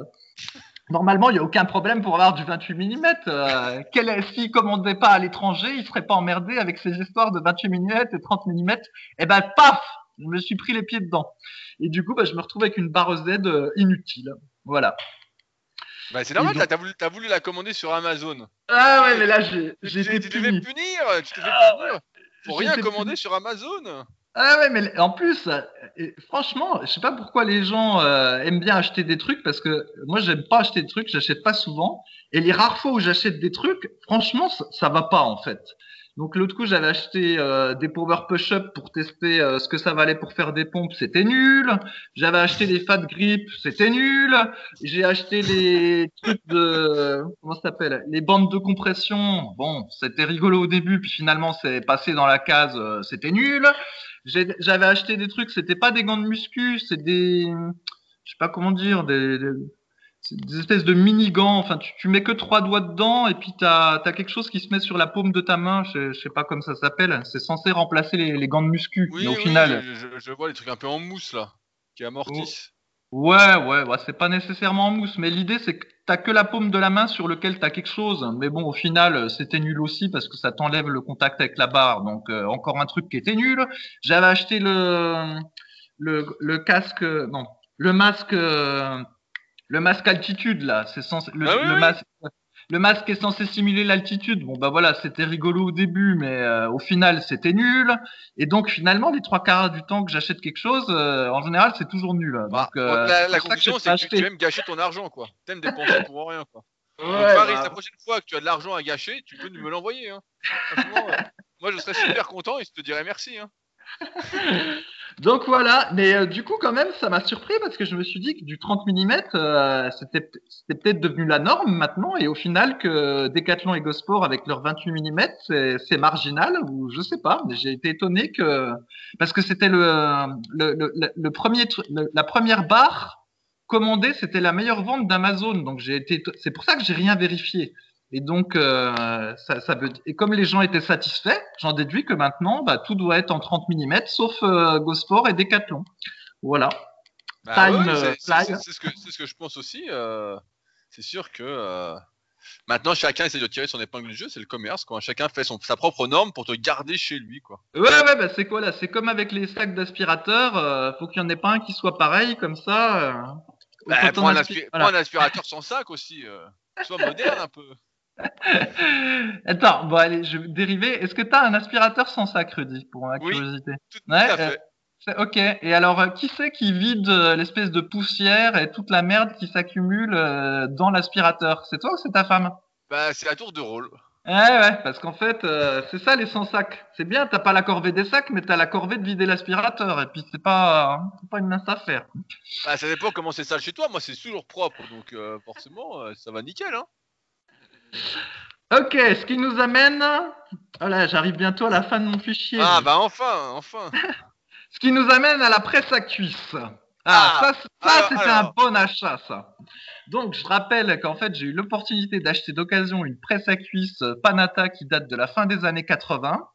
Normalement, il n'y a aucun problème pour avoir du 28 mm. Euh, S'il ne commandait pas à l'étranger, il ne serait pas emmerdé avec ces histoires de 28 mm et 30 mm. Et ben, paf je me suis pris les pieds dedans. Et du coup, bah, je me retrouve avec une barre Z euh, inutile. Voilà. Bah, c'est normal, t'as voulu, as voulu la commander sur Amazon. Ah ouais, mais là, j'ai été Tu devais punir, tu devais ah, punir. Pour rien commander sur Amazon. Ah ouais, mais en plus, franchement, je sais pas pourquoi les gens euh, aiment bien acheter des trucs parce que moi, j'aime pas acheter des trucs, j'achète pas souvent. Et les rares fois où j'achète des trucs, franchement, ça, ça va pas en fait. Donc l'autre coup, j'avais acheté euh, des power push-up pour tester euh, ce que ça valait pour faire des pompes, c'était nul. J'avais acheté des fat grip, c'était nul. J'ai acheté les *laughs* trucs de comment ça s'appelle, les bandes de compression. Bon, c'était rigolo au début, puis finalement c'est passé dans la case, euh, c'était nul. J'avais acheté des trucs, c'était pas des gants de muscu, c'est des, je sais pas comment dire, des des espèces de mini gants. Enfin, tu, mets que trois doigts dedans et puis tu as, quelque chose qui se met sur la paume de ta main. Je, sais pas comment ça s'appelle. C'est censé remplacer les, gants de muscu. Oui, au final. Je, vois les trucs un peu en mousse là, qui amortissent. Ouais, ouais, ouais c'est pas nécessairement en mousse, mais l'idée c'est que t'as que la paume de la main sur lequel tu as quelque chose. Mais bon, au final, c'était nul aussi parce que ça t'enlève le contact avec la barre. Donc euh, encore un truc qui était nul. J'avais acheté le, le, le casque, non, le masque. Euh, le masque altitude là, c'est censé le, ah masque le masque est censé simuler l'altitude. Bon bah voilà, c'était rigolo au début, mais euh, au final c'était nul. Et donc finalement, les trois quarts du temps que j'achète quelque chose, euh, en général c'est toujours nul. Bah, donc, euh, la, conclusion c'est que, tu aimes gâcher ton argent quoi. T'aimes dépenser *laughs* pour rien quoi. Ouais, Paris, bah. la prochaine fois que tu as de l'argent à gâcher, tu peux me l'envoyer. Hein. moi je serais super content et je te dirais merci. Hein. *laughs* Donc voilà, mais euh, du coup quand même ça m'a surpris parce que je me suis dit que du 30 mm euh, c'était peut-être devenu la norme maintenant et au final que Decathlon et Gosport avec leurs 28 mm c'est marginal ou je sais pas, mais j'ai été étonné que parce que c'était le, premier la première barre commandée c'était la meilleure vente d'Amazon donc j'ai été c'est pour ça que j'ai rien vérifié. Et donc, euh, ça, ça veut, et comme les gens étaient satisfaits, j'en déduis que maintenant, bah, tout doit être en 30 mm, sauf euh, Gosport et Decathlon. Voilà. Bah c'est ce, que je pense aussi. c'est sûr que Maintenant, chacun essaie de tirer son épingle du jeu, c'est le commerce, quoi. Chacun fait son, sa propre norme pour te garder chez lui, quoi. Ouais, ouais, bah c'est quoi là C'est comme avec les sacs d'aspirateurs, euh, faut qu'il y en ait pas un qui soit pareil, comme ça. Euh, bah, prends, un aspirateur sans sac aussi. Euh. Sois moderne un peu. *laughs* Attends, bon allez, je vais dériver. Est-ce que tu as un aspirateur sans sac, Rudy, pour ma curiosité tout, ouais, tout à fait. Ok. Et alors, euh, qui c'est qui vide euh, l'espèce de poussière et toute la merde qui s'accumule euh, dans l'aspirateur? C'est toi ou c'est ta femme? Bah, c'est à tour de rôle. Ouais, ouais, parce qu'en fait, c'est ça les 100 sacs. C'est bien, t'as pas la corvée des sacs, mais t'as la corvée de vider l'aspirateur. Et puis, c'est pas, pas une mince affaire. Bah, ça dépend comment c'est sale chez toi. Moi, c'est toujours propre. Donc, forcément, ça va nickel, hein. Ok, ce qui nous amène. Voilà, j'arrive bientôt à la fin de mon fichier. Ah, bah enfin, enfin. *laughs* Ce qui nous amène à la presse à cuisse. Ah, ah ça, c'était un bon achat, ça. Donc, je rappelle qu'en fait, j'ai eu l'opportunité d'acheter d'occasion une presse à cuisse Panata qui date de la fin des années 80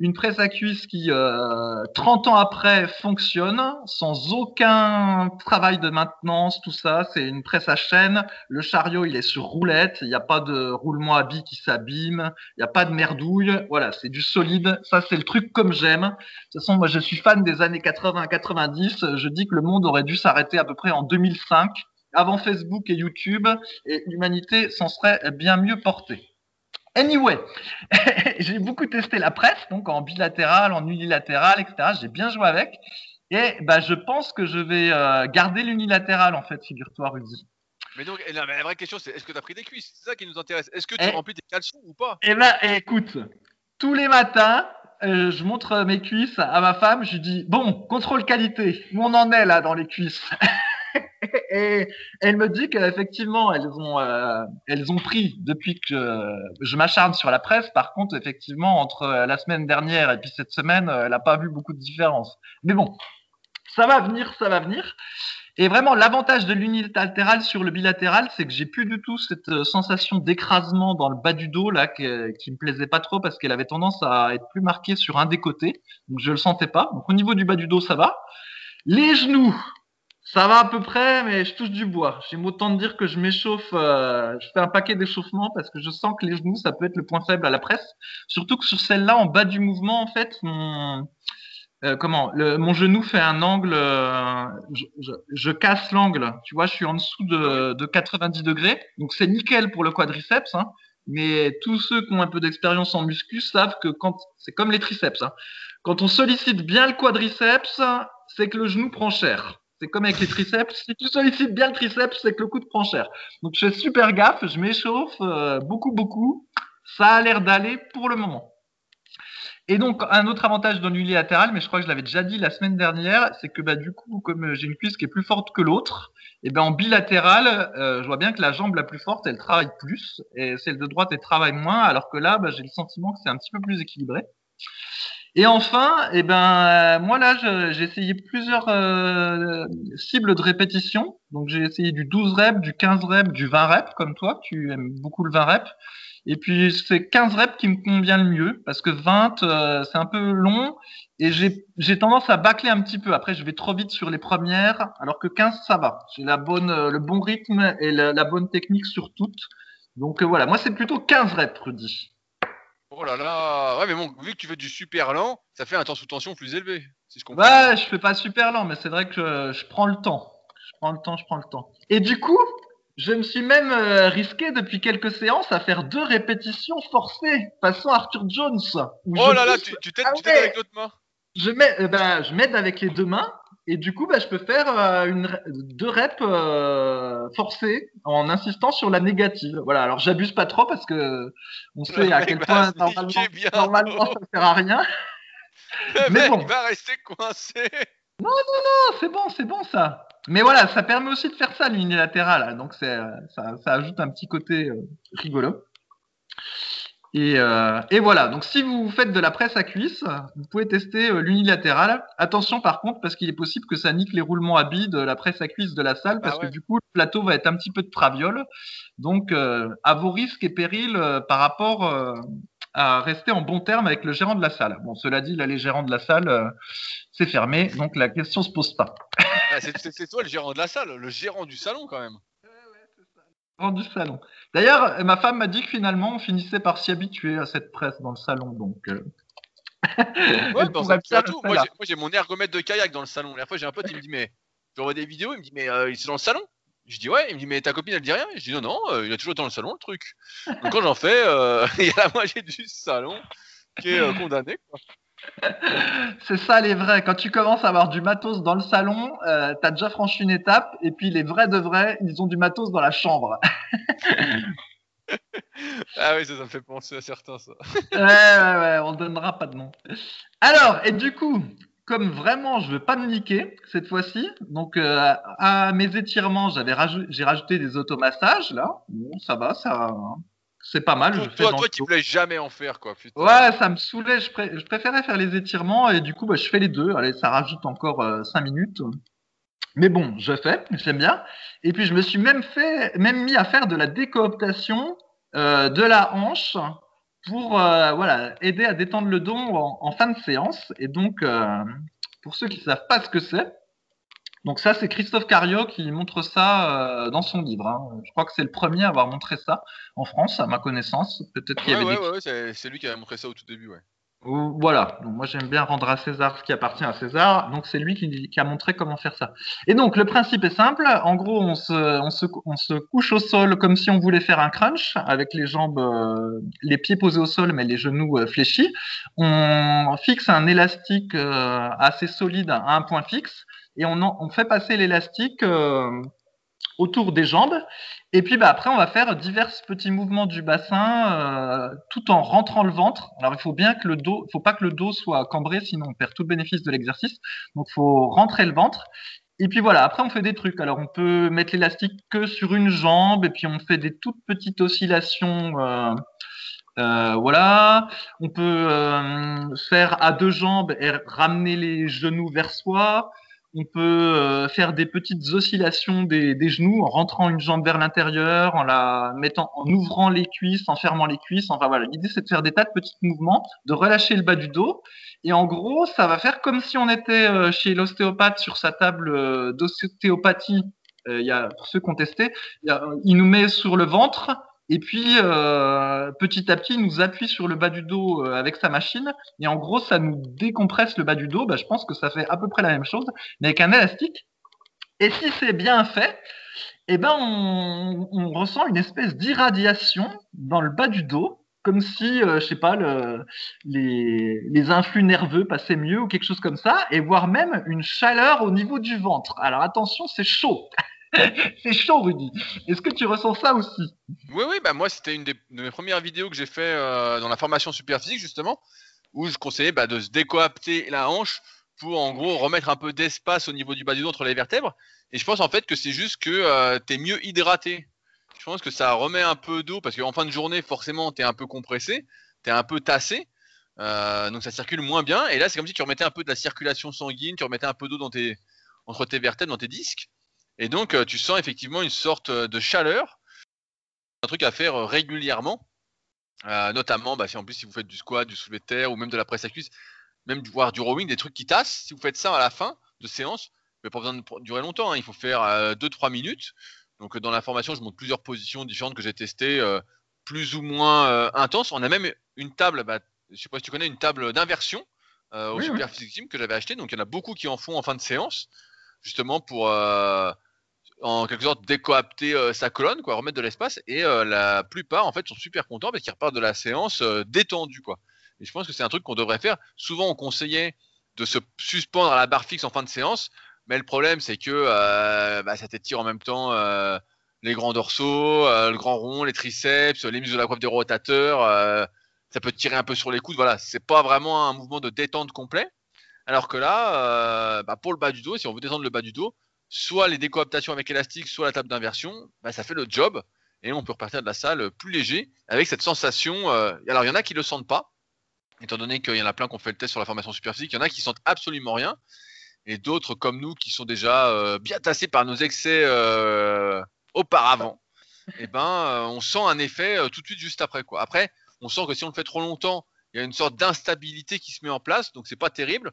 une presse à cuisse qui, euh, 30 ans après, fonctionne sans aucun travail de maintenance, tout ça. C'est une presse à chaîne. Le chariot, il est sur roulette. Il n'y a pas de roulement à billes qui s'abîme. Il n'y a pas de merdouille. Voilà, c'est du solide. Ça, c'est le truc comme j'aime. De toute façon, moi, je suis fan des années 80-90. Je dis que le monde aurait dû s'arrêter à peu près en 2005, avant Facebook et YouTube, et l'humanité s'en serait bien mieux portée. Anyway, *laughs* j'ai beaucoup testé la presse, donc en bilatéral, en unilatéral, etc. J'ai bien joué avec. Et bah, je pense que je vais euh, garder l'unilatéral, en fait, figure-toi, Rudy. Mais donc, la, vraie question, c'est est-ce que tu as pris des cuisses? C'est ça qui nous intéresse. Est-ce que tu eh. remplis tes caleçons ou pas? Eh ben, écoute, tous les matins, euh, je montre mes cuisses à ma femme, je lui dis Bon, contrôle qualité, où on en est là dans les cuisses? *laughs* *laughs* et elle me dit qu'effectivement, elles ont, euh, elles ont pris depuis que je m'acharne sur la presse. Par contre, effectivement, entre la semaine dernière et puis cette semaine, elle n'a pas vu beaucoup de différence. Mais bon, ça va venir, ça va venir. Et vraiment, l'avantage de l'unilatéral sur le bilatéral, c'est que j'ai plus du tout cette sensation d'écrasement dans le bas du dos là, qui, qui me plaisait pas trop parce qu'elle avait tendance à être plus marquée sur un des côtés. Donc je le sentais pas. Donc au niveau du bas du dos, ça va. Les genoux, ça va à peu près, mais je touche du bois. J'aime autant dire que je m'échauffe, euh, je fais un paquet d'échauffement parce que je sens que les genoux, ça peut être le point faible à la presse. Surtout que sur celle-là, en bas du mouvement, en fait, mon, euh, comment, mon genou fait un angle, euh, je, casse l'angle. Tu vois, je suis en dessous de, de 90 degrés, donc c'est nickel pour le quadriceps. Hein, mais tous ceux qui ont un peu d'expérience en muscu savent que quand c'est comme les triceps, hein, quand on sollicite bien le quadriceps, c'est que le genou prend cher. C'est comme avec les triceps. Si tu sollicites bien le triceps, c'est que le coup te prend cher. Donc je fais super gaffe, je m'échauffe euh, beaucoup, beaucoup. Ça a l'air d'aller pour le moment. Et donc, un autre avantage dans l'unilatéral, mais je crois que je l'avais déjà dit la semaine dernière, c'est que bah, du coup, comme j'ai une cuisse qui est plus forte que l'autre, et ben en bilatéral, euh, je vois bien que la jambe la plus forte, elle travaille plus, et celle de droite, elle travaille moins, alors que là, bah, j'ai le sentiment que c'est un petit peu plus équilibré. Et enfin, eh ben, moi là, j'ai essayé plusieurs euh, cibles de répétition. Donc j'ai essayé du 12 reps, du 15 reps, du 20 reps, comme toi, tu aimes beaucoup le 20 reps. Et puis c'est 15 reps qui me convient le mieux, parce que 20, euh, c'est un peu long, et j'ai tendance à bâcler un petit peu. Après, je vais trop vite sur les premières, alors que 15, ça va. J'ai la bonne, euh, le bon rythme et la, la bonne technique sur toutes. Donc voilà, moi c'est plutôt 15 reps, Rudy. Oh là là Ouais, mais bon, vu que tu fais du super lent, ça fait un temps sous tension plus élevé, si je comprends. Ouais, je fais pas super lent, mais c'est vrai que je, prends le temps. Je prends le temps, je prends le temps. Et du coup, je me suis même euh, risqué depuis quelques séances à faire deux répétitions forcées, façon Arthur Jones. Oh là là, tu t'aides ah avec l'autre main je m'aide euh, ben, je m'aide avec les deux mains et du coup, bah, je peux faire euh, une, deux reps euh, forcées en insistant sur la négative. Voilà. Alors, j'abuse pas trop parce que on sait à quel point normalement, normalement ça sert à rien. *laughs* Mais bon. Il va rester coincé. Non, non, non, c'est bon, c'est bon ça. Mais voilà, ça permet aussi de faire ça l'unilatéral. Donc, ça, ça ajoute un petit côté rigolo. Euh, et, voilà, donc si vous faites de la presse à cuisse, vous pouvez tester euh, l'unilatéral. Attention par contre, parce qu'il est possible que ça nique les roulements à billes de la presse à cuisse de la salle, parce ah que du coup, le plateau va être un petit peu de traviole. Donc, euh, à vos risques et périls par rapport à rester en bon terme avec le gérant de la salle. Bon, cela dit, là, les gérants de la salle, c'est fermé, donc la question se pose pas. c'est toi le gérant de la salle, le gérant du salon quand même. Du salon. D'ailleurs, ma femme m'a dit que finalement, on finissait par s'y habituer à cette presse dans le salon, donc. ouais, *laughs* Moi, j'ai mon ergomètre de kayak dans le salon. La fois, j'ai un pote, il me dit, mais j'envoie des vidéos, il me dit, mais euh, c'est dans le salon? Je dis, ouais, il me dit, mais ta copine, elle dit rien? Je dis, non, non, euh, il a toujours dans le salon le truc. Donc quand j'en fais, euh, *laughs* il y a la moitié du salon qui est condamné. *laughs* C'est ça les vrais. Quand tu commences à avoir du matos dans le salon, euh, t'as déjà franchi une étape. Et puis les vrais de vrais, ils ont du matos dans la chambre. *laughs* *laughs* ah oui, ça, me fait penser à certains, ça. ouais, ouais, ouais, on donnera pas de nom. Alors, et du coup, comme vraiment je veux pas me niquer cette fois-ci, donc euh, à mes étirements, j'avais j'ai rajouté des automassages là. Bon, ça va, ça, c'est pas mal. je toi, toi qui voulais jamais en faire, quoi. Ouais, ça me saoulait. Je, préférais faire les étirements et du coup, bah, je fais les deux. Allez, ça rajoute encore 5 euh, minutes. Mais bon, je fais, j'aime bien. Et puis, je me suis même fait, même mis à faire de la décooptation euh, de la hanche pour euh, voilà aider à détendre le dos en, fin de séance. Et donc, pour ceux qui savent pas ce que c'est, donc ça, c'est Christophe Cario qui montre ça euh, dans son livre. Hein. Je crois que c'est le premier à avoir montré ça en France, à ma connaissance. Peut-être qu'il y avait ouais, ouais, c'est lui qui a montré ça au tout début, ouais. Voilà, donc moi j'aime bien rendre à César ce qui appartient à César, donc c'est lui qui, a montré comment faire ça. Et donc le principe est simple, en gros on se, on se, on se couche au sol comme si on voulait faire un crunch, avec les jambes, euh, les pieds posés au sol mais les genoux euh, fléchis. On fixe un élastique assez solide à un point fixe, et on, fait passer l'élastique euh, autour des jambes. Et puis bah, après, on va faire divers petits mouvements du bassin euh, tout en rentrant le ventre. Alors il faut bien que le dos, il faut pas que le dos soit cambré, sinon on perd tout le bénéfice de l'exercice. Donc il faut rentrer le ventre. Et puis voilà, après on fait des trucs. Alors on peut mettre l'élastique que sur une jambe, et puis on fait des toutes petites oscillations. Euh, voilà, on peut faire à deux jambes et ramener les genoux vers soi. On peut euh, faire des petites oscillations des, genoux en rentrant une jambe vers l'intérieur, en la mettant, en ouvrant les cuisses, en fermant les cuisses. Enfin voilà, l'idée c'est de faire des tas de petits mouvements, de relâcher le bas du dos. Et en gros, ça va faire comme si on était euh, chez l'ostéopathe sur sa table euh, d'ostéopathie. Il y a, pour ceux qui ont testé, il nous met sur le ventre et puis, euh, petit à petit, il nous appuie sur le bas du dos euh, avec sa machine. Et en gros, ça nous décompresse le bas du dos. Bah, je pense que ça fait à peu près la même chose, mais avec un élastique. Et si c'est bien fait, eh ben, on, ressent une espèce d'irradiation dans le bas du dos, comme si, euh, je sais pas, le, les, les influx nerveux passaient mieux ou quelque chose comme ça, et voire même une chaleur au niveau du ventre. Alors attention, c'est chaud. *laughs* *laughs* c'est chaud, Rudy. Est-ce que tu ressens ça aussi Oui, oui, bah moi, c'était une des, de mes premières vidéos que j'ai fait euh, dans la formation super physique, justement, où je conseillais bah, de se décoapter la hanche pour, en gros, remettre un peu d'espace au niveau du bas du dos entre les vertèbres. Et je pense, en fait, que c'est juste que euh, tu es mieux hydraté. Je pense que ça remet un peu d'eau, parce qu'en fin de journée, forcément, tu es un peu compressé, tu es un peu tassé. Euh, donc ça circule moins bien. Et là, c'est comme si tu remettais un peu de la circulation sanguine, tu remettais un peu d'eau dans tes, entre tes vertèbres, dans tes disques. Et donc, euh, tu sens effectivement une sorte euh, de chaleur. Un truc à faire euh, régulièrement. notamment, bah, si en plus si vous faites du squat, du soulevé de terre ou même de la presse à cuisse, même voire du rowing, des trucs qui tassent. Si vous faites ça à la fin de séance, n'avez pas besoin de durer longtemps. Hein. il faut faire 2-3 minutes. Donc dans la formation, je montre plusieurs positions différentes que j'ai testées, plus ou moins intenses. On a même une table, bah, je ne sais pas si tu connais, une table d'inversion au Super Physique Gym que j'avais acheté. Donc il y en a beaucoup qui en font en fin de séance, justement pour en quelque sorte décoapter euh, sa colonne, quoi, remettre de l'espace. Et euh, la plupart, en fait, sont super contents parce qu'ils repartent de la séance euh, quoi. Et je pense que c'est un truc qu'on devrait faire. Souvent, on conseillait de se suspendre à la barre fixe en fin de séance, mais le problème, c'est que bah, ça t'étire en même temps les grands dorsaux, le grand rond, les triceps, les muscles de la coiffe des rotateurs. ça peut tirer un peu sur les coudes. Voilà, c'est pas vraiment un mouvement de détente complet. Alors que là, bah, pour le bas du dos, si on veut détendre le bas du dos, soit les décoaptations avec élastique, soit la table d'inversion, bah, ça fait le job et on peut repartir de la salle plus léger avec cette sensation. Euh, alors il y en a qui le sentent pas, étant donné qu'il y en a plein qui ont fait le test sur la formation superphysique, il y en a qui sentent absolument rien et d'autres comme nous qui sont déjà euh, bien tassés par nos excès euh, auparavant. Et eh ben on sent un effet tout de suite juste après quoi. Après on sent que si on le fait trop longtemps, il y a une sorte d'instabilité qui se met en place, donc c'est pas terrible.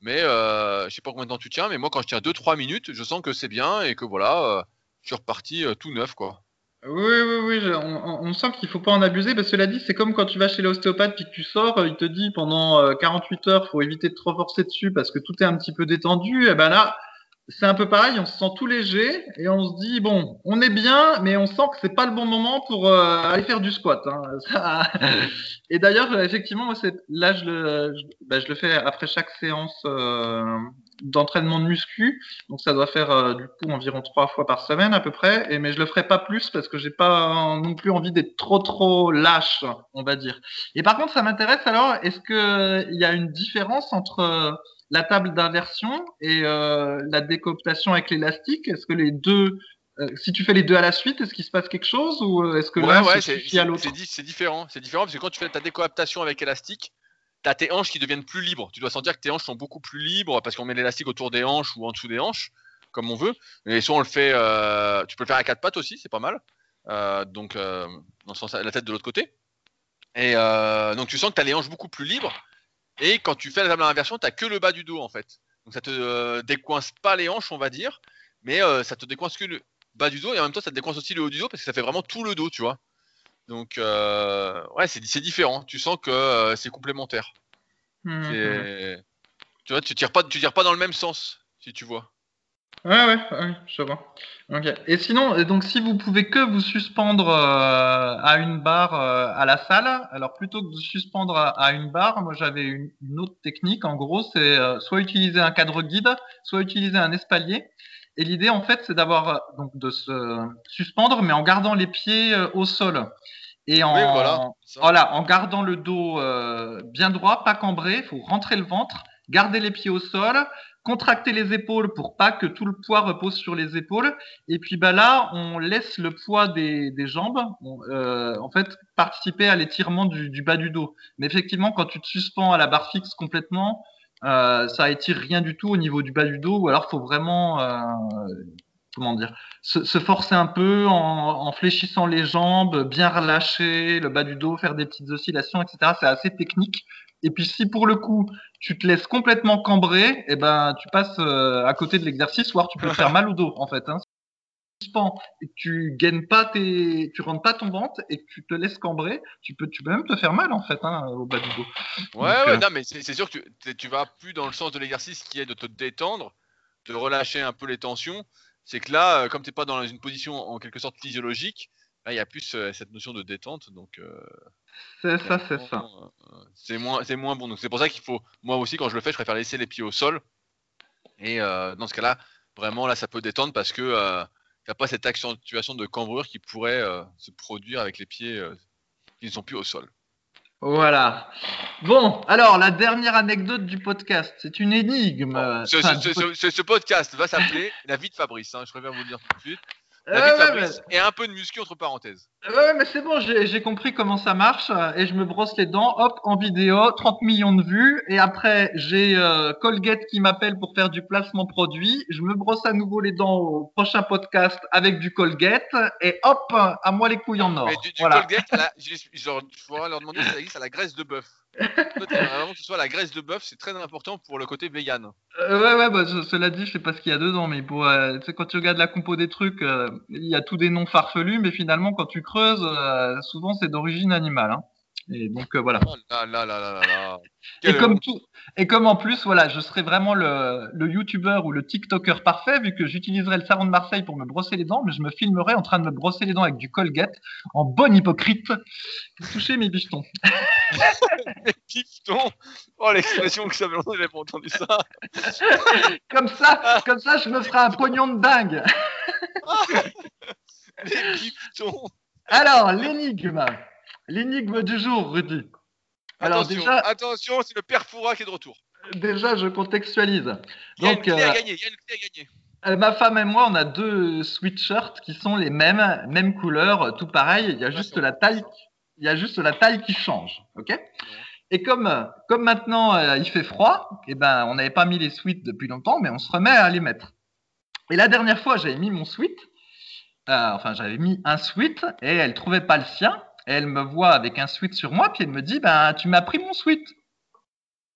Mais euh, je sais pas combien de temps tu tiens, mais moi quand je tiens 2-3 minutes, je sens que c'est bien et que voilà, euh, je suis reparti euh, tout neuf quoi. Oui, oui, oui, on, sent qu'il faut pas en abuser, parce cela dit, c'est comme quand tu vas chez l'ostéopathe puis que tu sors, il te dit pendant 48 heures, faut éviter de trop forcer dessus parce que tout est un petit peu détendu. Et ben là, c'est un peu pareil, on se sent tout léger et on se dit bon, on est bien, mais on sent que c'est pas le bon moment pour euh, aller faire du squat. Hein. *laughs* et d'ailleurs, effectivement, moi, là, je le, je, bah, je, le fais après chaque séance euh, d'entraînement de muscu, donc ça doit faire euh, du coup environ trois fois par semaine à peu près. Et mais je le ferai pas plus parce que j'ai pas non plus envie d'être trop trop lâche, on va dire. Et par contre, ça m'intéresse alors, est-ce que il y a une différence entre la table d'inversion et euh, la décooptation avec l'élastique Est-ce que les deux, euh, si tu fais les deux à la suite, est-ce qu'il se passe quelque chose ou euh, est-ce que ouais, ouais, c'est, à l'autre C'est différent, c'est différent parce que quand tu fais ta décoaptation avec élastique, tu as tes hanches qui deviennent plus libres. Tu dois sentir que tes hanches sont beaucoup plus libres parce qu'on met l'élastique autour des hanches ou en dessous des hanches, comme on veut. Et soit on le fait, tu peux le faire à quatre pattes aussi, c'est pas mal. donc, dans le sens, la tête de l'autre côté. Et donc tu sens que tu as les hanches beaucoup plus libres et quand tu fais la table d'inversion, tu n'as que le bas du dos en fait. Donc ça te euh, décoince pas les hanches, on va dire, mais euh, ça te décoince que le bas du dos et en même temps ça te décoince aussi le haut du dos parce que ça fait vraiment tout le dos, tu vois. Donc euh, ouais, c'est différent. Tu sens que c'est complémentaire. Mmh, mmh. Tu vois, tu tires pas, tu tires pas dans le même sens, si tu vois. Ouais, ouais, ouais, je vois. Et sinon, donc si vous pouvez que vous suspendre euh, à une barre euh, à la salle, alors plutôt que de suspendre à, une barre, moi j'avais une, autre technique. En gros, c'est euh, soit utiliser un cadre guide, soit utiliser un espalier. Et l'idée, en fait, c'est d'avoir donc de se suspendre, mais en gardant les pieds au sol. Et en, voilà, voilà, en gardant le dos bien droit, pas cambré, il faut rentrer le ventre, garder les pieds au sol, contracter les épaules pour pas que tout le poids repose sur les épaules. Et puis bah là, on laisse le poids des, jambes, euh, en fait, participer à l'étirement du, bas du dos. Mais effectivement, quand tu te suspends à la barre fixe complètement, euh, ça étire rien du tout au niveau du bas du dos. Ou alors, faut vraiment euh, comment dire, se, forcer un peu en, en, fléchissant les jambes, bien relâcher le bas du dos, faire des petites oscillations, etc. C'est assez technique. Et puis si pour le coup tu te laisses complètement cambrer, eh ben tu passes euh, à côté de l'exercice, voire tu peux faire mal au dos en fait. Hein. Si tu gagnes pas tes, tu rentres pas ton ventre et que tu te laisses cambrer, tu peux, tu peux même te faire mal en fait hein, au bas du dos. Ouais, ouais, euh, non mais c'est sûr que tu, tu vas plus dans le sens de l'exercice qui est de te détendre, de relâcher un peu les tensions. C'est que là, euh, comme tu n'es pas dans une position en quelque sorte physiologique, là il y a plus cette notion de détente, donc. C'est ça, c'est ça. Euh, c'est moins, c'est moins bon. Donc c'est pour ça qu'il faut, moi aussi, quand je le fais, je préfère laisser les pieds au sol. Et euh, dans ce cas-là, vraiment, là, ça peut détendre parce que euh, tu n'as pas cette accentuation de cambrure qui pourrait se produire avec les pieds qui ne sont plus au sol. Voilà. Bon, alors la dernière anecdote du podcast, c'est une énigme. ce, podcast va s'appeler La vie de Fabrice. Hein, je préfère vous le dire tout de suite. Et un peu de muscu entre parenthèses. Ouais, mais c'est bon, j'ai compris comment ça marche et je me brosse les dents, hop, en vidéo, 30 millions de vues et après j'ai euh, Colgate qui m'appelle pour faire du placement produit. Je me brosse à nouveau les dents au prochain podcast avec du Colgate et hop, à moi les couilles en or. Mais du, Colgate, là, genre, je pourrais leur demander si ça existe à la graisse de bœuf. Vraiment que ce soit la graisse de bœuf, c'est très important pour le côté vegan. Euh, ouais, ouais, bah, cela dit, je sais pas ce qu'il y a dedans, mais pour, euh, quand tu regardes la compo des trucs, euh, il y a tous des noms farfelus, mais finalement, quand tu creuses, euh, souvent c'est d'origine animale. Hein. Et donc euh, voilà. Oh *laughs* et comme tout, et comme en plus voilà, je serais vraiment le, le YouTuber ou le TikToker parfait vu que j'utiliserais le savon de Marseille pour me brosser les dents, mais je me filmerais en train de me brosser les dents avec du Colgate en bon hypocrite pour toucher mes bichetons. *laughs* mes bichetons. Oh l'expression que ça fait longtemps que j'ai pas entendu ça. *laughs* comme ça, comme ça, je me ferai un pognon de dingue. les. Alors l'énigme. L'énigme du jour, Rudy. Alors attention, déjà, attention, c'est le père Foura qui est de retour. Déjà, je contextualise. Il y a une clé à euh, gagner. Il y a une clé à gagner. Euh, ma femme et moi, on a deux sweatshirts qui sont les mêmes, même couleur, tout pareil. Il y a juste la taille, il y a juste la taille qui change, ok? Et comme comme maintenant euh, il fait froid, et eh ben on n'avait pas mis les sweats depuis longtemps, mais on se remet à les mettre. Et la dernière fois, j'avais mis mon sweat, enfin j'avais mis un sweat et elle trouvait pas le sien. Elle me voit avec un sweat sur moi, puis elle me dit, ben, tu m'as pris mon sweat.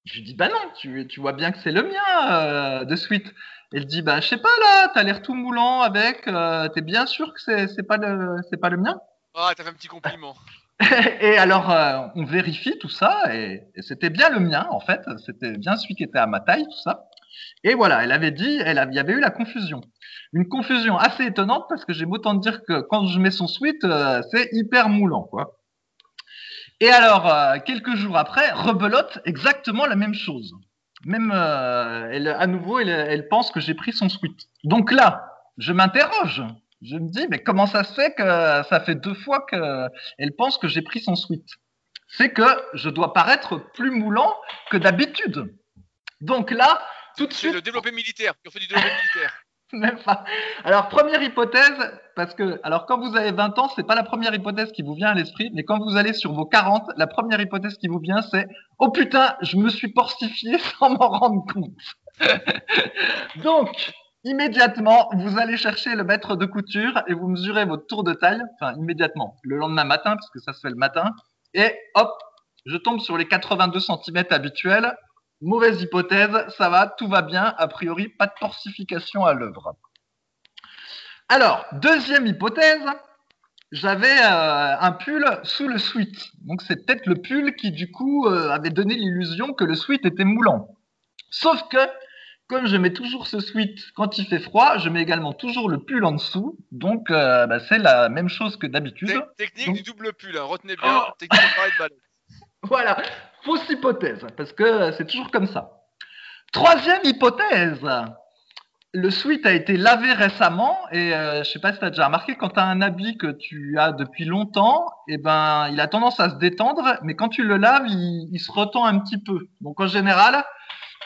Je lui dis, bah non, tu, tu vois bien que c'est le mien euh, de sweat. Elle dit, bah je sais pas là, t'as l'air tout moulant avec, euh, t'es bien sûr que c'est, c'est pas le, c'est pas le mien Ah, t'as fait un petit compliment. *laughs* et alors, euh, on vérifie tout ça, et, et, c'était bien le mien en fait, c'était bien celui qui était à ma taille, tout ça. Et voilà, elle avait dit, elle il y avait eu la confusion. Une confusion assez étonnante parce que j'aime autant dire que quand je mets son sweat, euh, c'est hyper moulant, quoi. Et alors, euh, quelques jours après, rebelote exactement la même chose. Même, euh, elle, à nouveau, elle, elle pense que j'ai pris son sweat. Donc là, je m'interroge. Je me dis, mais comment ça se fait que ça fait deux fois qu'elle pense que j'ai pris son sweat C'est que je dois paraître plus moulant que d'habitude. Donc là, tout de suite. le développé militaire. On fait du développé militaire. *laughs* Même pas. Alors, première hypothèse, parce que, alors, quand vous avez 20 ans, c'est pas la première hypothèse qui vous vient à l'esprit, mais quand vous allez sur vos 40, la première hypothèse qui vous vient, c'est, oh putain, je me suis portifié *laughs* sans m'en rendre compte. *laughs* Donc, immédiatement, vous allez chercher le maître de couture et vous mesurez votre tour de taille, enfin, immédiatement, le lendemain matin, parce que ça se fait le matin, et hop, je tombe sur les 82 cm habituels, Mauvaise hypothèse, ça va, tout va bien, a priori, pas de porcification à l'œuvre. Alors, deuxième hypothèse, j'avais euh, un pull sous le sweat. Donc c'est peut-être le pull qui du coup euh, avait donné l'illusion que le sweat était moulant. Sauf que, comme je mets toujours ce sweat quand il fait froid, je mets également toujours le pull en dessous. Donc euh, bah, c'est la même chose que d'habitude. Technique du double pull, hein. retenez bien, oh. technique de balai. Voilà, fausse hypothèse, parce que c'est toujours comme ça. Troisième hypothèse, le sweat a été lavé récemment et euh, je sais pas si tu as déjà remarqué, quand tu as un habit que tu as depuis longtemps, eh ben, il a tendance à se détendre, mais quand tu le laves, il, il se retend un petit peu. Donc en général,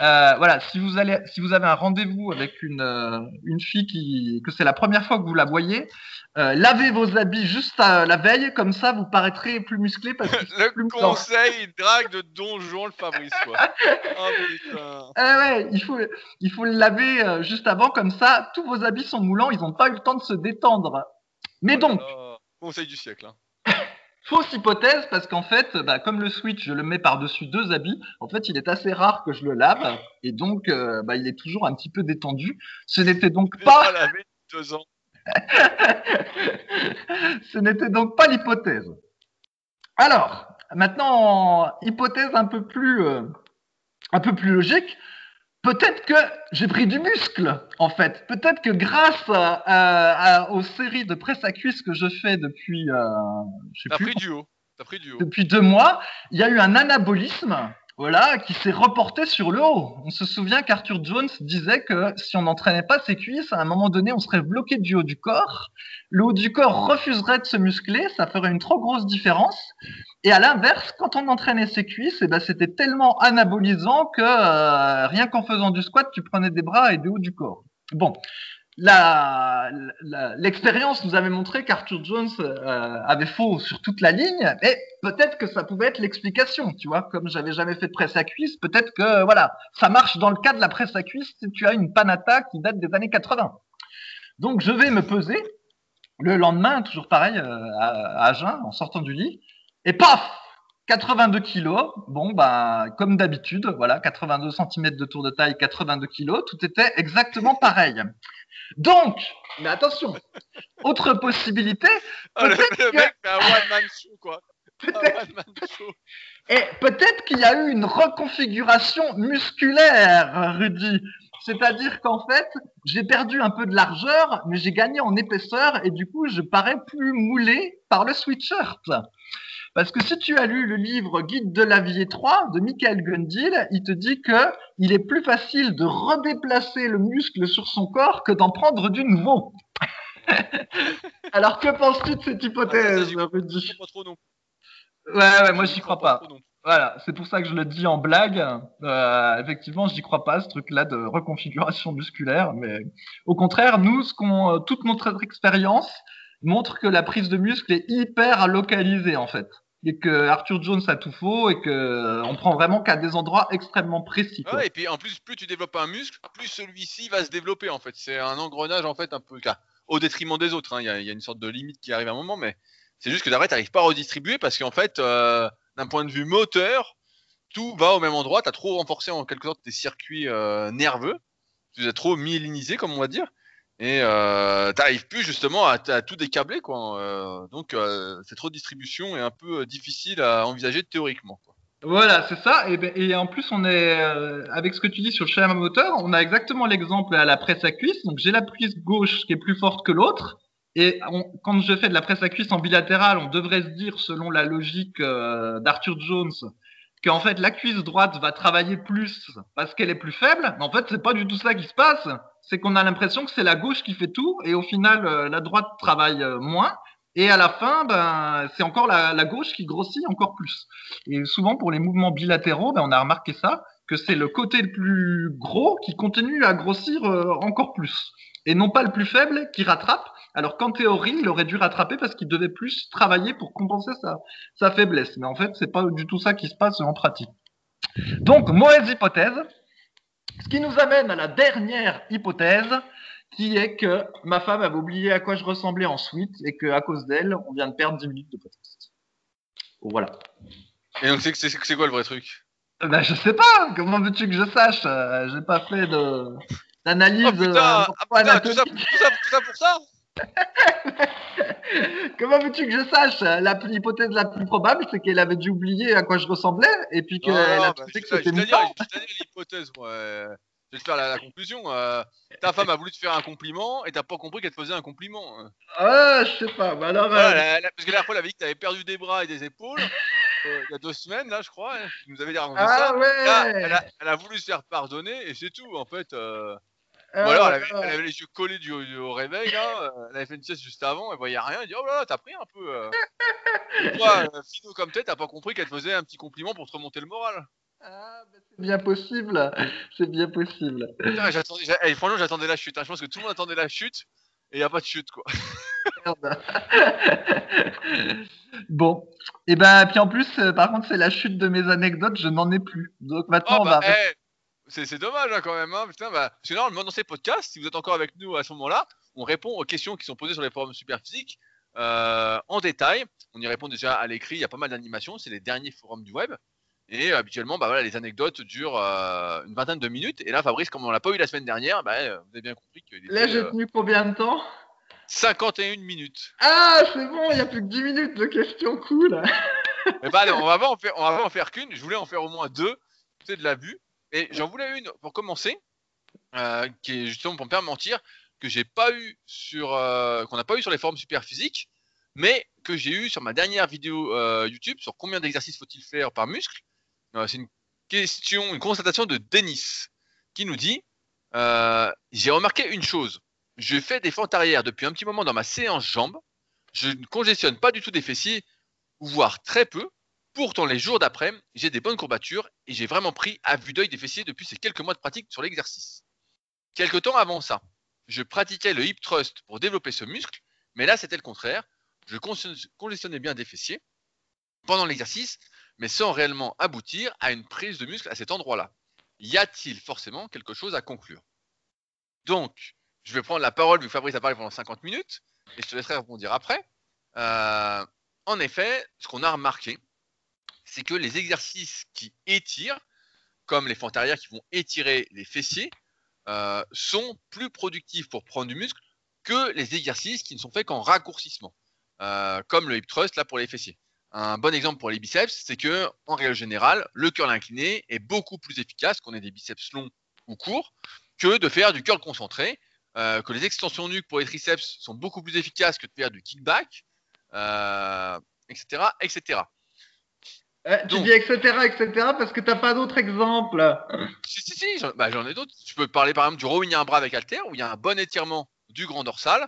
euh, voilà, si vous allez, si vous avez un rendez-vous avec une, euh, une fille qui, que c'est la première fois que vous la voyez, euh, lavez vos habits juste à la veille, comme ça vous paraîtrez plus musclé parce que *laughs* le plus conseil drague de Don Juan le Fabrice quoi. *laughs* oh, putain. Eh ouais, il faut, il faut le laver euh, juste avant, comme ça tous vos habits sont moulants, ils n'ont pas eu le temps de se détendre. Mais oh donc. Conseil du siècle. Hein. Fausse hypothèse parce qu'en fait, bah, comme le switch, je le mets par-dessus deux habits. En fait, il est assez rare que je le lave et donc euh, bah, il est toujours un petit peu détendu. Ce n'était donc pas. deux ans. *laughs* Ce n'était donc pas l'hypothèse. Alors, maintenant, hypothèse un peu plus, euh, un peu plus logique. Peut-être que j'ai pris du muscle, en fait. Peut-être que grâce à, aux séries de presse à cuisse que je fais depuis, euh, je sais pris du haut. pris du haut. Depuis deux mois, il y a eu un anabolisme voilà, qui s'est reporté sur le haut. On se souvient qu'Arthur Jones disait que si on n'entraînait pas ses cuisses, à un moment donné, on serait bloqué du haut du corps. Le haut du corps refuserait de se muscler, ça ferait une trop grosse différence. Et à l'inverse, quand on entraînait ses cuisses, eh ben, c'était tellement anabolisant que euh, rien qu'en faisant du squat, tu prenais des bras et des haut du corps. Bon, l'expérience nous avait montré qu'Arthur Jones euh, avait faux sur toute la ligne, mais peut-être que ça pouvait être l'explication, tu vois, comme j'avais jamais fait de presse à cuisse, peut-être que voilà, ça marche dans le cas de la presse à cuisse si tu as une panata qui date des années 80. Donc je vais me peser le lendemain, toujours pareil, euh, à, à en sortant du lit, et paf 82 kilos, bon bah comme d'habitude, voilà, 82 cm de tour de taille, 82 kilos, tout était exactement pareil. Donc, mais attention, autre possibilité. Ah, le, mec fait un one man show quoi. Peut-être qu'il y a eu une reconfiguration musculaire, Rudy. C'est-à-dire qu'en fait, j'ai perdu un peu de largeur, mais j'ai gagné en épaisseur et du coup, je parais plus moulé par le sweatshirt. Parce que si tu as lu le livre Guide de la vie étroite de Michael Gundil, il te dit que il est plus facile de redéplacer le muscle sur son corps que d'en prendre du nouveau. *laughs* Alors que penses-tu de cette hypothèse, ah, Rudy? pas trop non. Ouais, ouais, moi j'y crois pas. Voilà, c'est pour ça que je le dis en blague. Euh, effectivement, j'y crois pas ce truc-là de reconfiguration musculaire, mais au contraire, nous, ce qu'on, toute notre expérience montre que la prise de muscle est hyper localisée en fait et que Arthur Jones a tout faux et que euh, on prend vraiment qu'à des endroits extrêmement précis. Et puis en plus, plus tu développes un muscle, plus celui-ci va se développer en fait. C'est un engrenage en fait un peu au détriment des autres. Hein. Il y, a une sorte de limite qui arrive à un moment, mais C'est juste que derrière, tu n'arrives pas à redistribuer parce qu'en fait, euh, d'un point de vue moteur, tout va au même endroit. Tu as trop renforcé en quelque sorte tes circuits euh, nerveux. Tu as trop myélinisé, comme on va dire. Et euh, tu n'arrives plus justement à, tout décabler. Quoi. Euh, donc, cette redistribution est un peu difficile à envisager théoriquement. Voilà, c'est ça. Et, ben, et, en plus, on est avec ce que tu dis sur le schéma moteur, on a exactement l'exemple à la presse à cuisse. Donc, j'ai la cuisse gauche qui est plus forte que l'autre. Et quand je fais de la presse à cuisse en bilatéral, on devrait se dire, selon la logique d'Arthur Jones, qu'en fait la cuisse droite va travailler plus parce qu'elle est plus faible. Mais en fait, c'est pas du tout ça qui se passe. C'est qu'on a l'impression que c'est la gauche qui fait tout et au final, euh, la droite travaille euh, moins. Et à la fin, ben, c'est encore la, gauche qui grossit encore plus. Et souvent, pour les mouvements bilatéraux, ben, on a remarqué ça, que c'est le côté le plus gros qui continue à grossir euh, encore plus. Et non pas le plus faible qui rattrape, alors qu'en théorie, il aurait dû rattraper parce qu'il devait plus travailler pour compenser sa, faiblesse. Mais en fait, c'est pas du tout ça qui se passe en pratique. Donc, mauvaise hypothèse. Ce qui nous amène à la dernière hypothèse, qui est que ma femme avait oublié à quoi je ressemblais ensuite et qu'à cause d'elle, on vient de perdre 10 minutes de podcast. Voilà. Et donc, c'est quoi le vrai truc? Ben, Je sais pas. Comment veux-tu que je sache? Euh, J'ai pas fait d'analyse. Oh, euh, ah, tout ça pour ça? *laughs* Comment veux-tu que je sache L'hypothèse la plus probable, c'est qu'elle avait dû oublier à quoi je ressemblais et puis qu'elle a bah, que c'était l'hypothèse, moi. Je vais te faire la, conclusion. Euh, ta femme a voulu te faire un compliment et t'as pas compris qu'elle te faisait un compliment. Ah, je sais pas. Bah alors, euh, parce que la dernière fois, elle avait dit que t'avais perdu des bras et des épaules. Euh, il y a deux semaines, là, je crois. Hein, nous avait dit ah, ça. Ouais. elle, a, elle, a, voulu se faire pardonner et c'est tout, en fait. Ou alors, elle avait, les yeux collés du, au réveil, là. Euh, elle avait fait une sieste juste avant, elle voyait rien. Elle dit Oh là là, t'as pris un peu. Euh. Toi, *laughs* euh, Fino comme t'es, t'as pas compris qu'elle te faisait un petit compliment pour te remonter le moral. Ah, bah, c'est bien possible. C'est bien possible. Putain, j'attendais, eh, franchement, j'attendais la chute. Hein. Je pense que tout le monde attendait la chute et il n'y a pas de chute, quoi. Merde. *laughs* bon. Et eh ben, puis en plus, par contre, c'est la chute de mes anecdotes, je n'en ai plus. Donc maintenant, oh, on va. Bah, eh, c'est dommage hein, quand même. Hein, putain, bah, parce que dans ces podcasts, si vous êtes encore avec nous à ce moment-là, on répond aux questions qui sont posées sur les forums Superphysique euh, en détail. On y répond déjà à l'écrit. Il y a pas mal d'animations. C'est les derniers forums du web. Et euh, habituellement, bah, voilà, les anecdotes durent euh, une vingtaine de minutes. Et là, Fabrice, comme on l'a pas eu la semaine dernière, bah, vous avez bien compris que. Là, j'ai tenu combien de temps? 51 minutes. Ah, c'est bon, il n'y a plus que 10 minutes de questions cool. Mais *laughs* bah, on va pas en faire, on va en faire qu'une. Je voulais en faire au moins deux. C'est de la vue. Et j'en voulais une pour commencer, euh, qui est justement pour me faire mentir, que j'ai pas eu sur, euh, qu'on n'a pas eu sur les forums super physiques, mais que j'ai eu sur ma dernière vidéo euh, YouTube sur combien d'exercices faut-il faire par muscle. c'est une question, une constatation de Denis qui nous dit j'ai remarqué une chose. Je fais des fentes arrière depuis un petit moment dans ma séance jambes. Je ne congestionne pas du tout des fessiers, voire très peu. Pourtant, les jours d'après, j'ai des bonnes courbatures et j'ai vraiment pris à vue d'œil des fessiers depuis ces quelques mois de pratique sur l'exercice. Quelque temps avant ça, je pratiquais le hip thrust pour développer ce muscle, mais là c'était le contraire. Je congestionnais bien des fessiers pendant l'exercice, mais sans réellement aboutir à une prise de muscle à cet endroit-là. Y a-t-il forcément quelque chose à conclure? Donc, je vais prendre la parole vu que Fabrice a parlé pendant 50 minutes, et je te laisserai répondre après. Euh, en effet, ce qu'on a remarqué, c'est que les exercices qui étirent, comme les fentes arrière qui vont étirer les fessiers, euh, sont plus productifs pour prendre du muscle que les exercices qui ne sont faits qu'en raccourcissement, euh, comme le hip thrust là pour les fessiers. Un bon exemple pour les biceps, c'est que en règle générale, le curl incliné est beaucoup plus efficace qu'on ait des biceps longs ou courts que de faire du curl concentré, euh, que les extensions nuques pour les triceps sont beaucoup plus efficaces que de faire du kickback, etc., etc. Eh, tu dis etc, etc, parce que t'as pas d'autres exemples. Si, si, si, bah, j'en ai d'autres. Tu peux parler par exemple du rowing à un bras avec halter, où il y a un bon étirement du grand dorsal.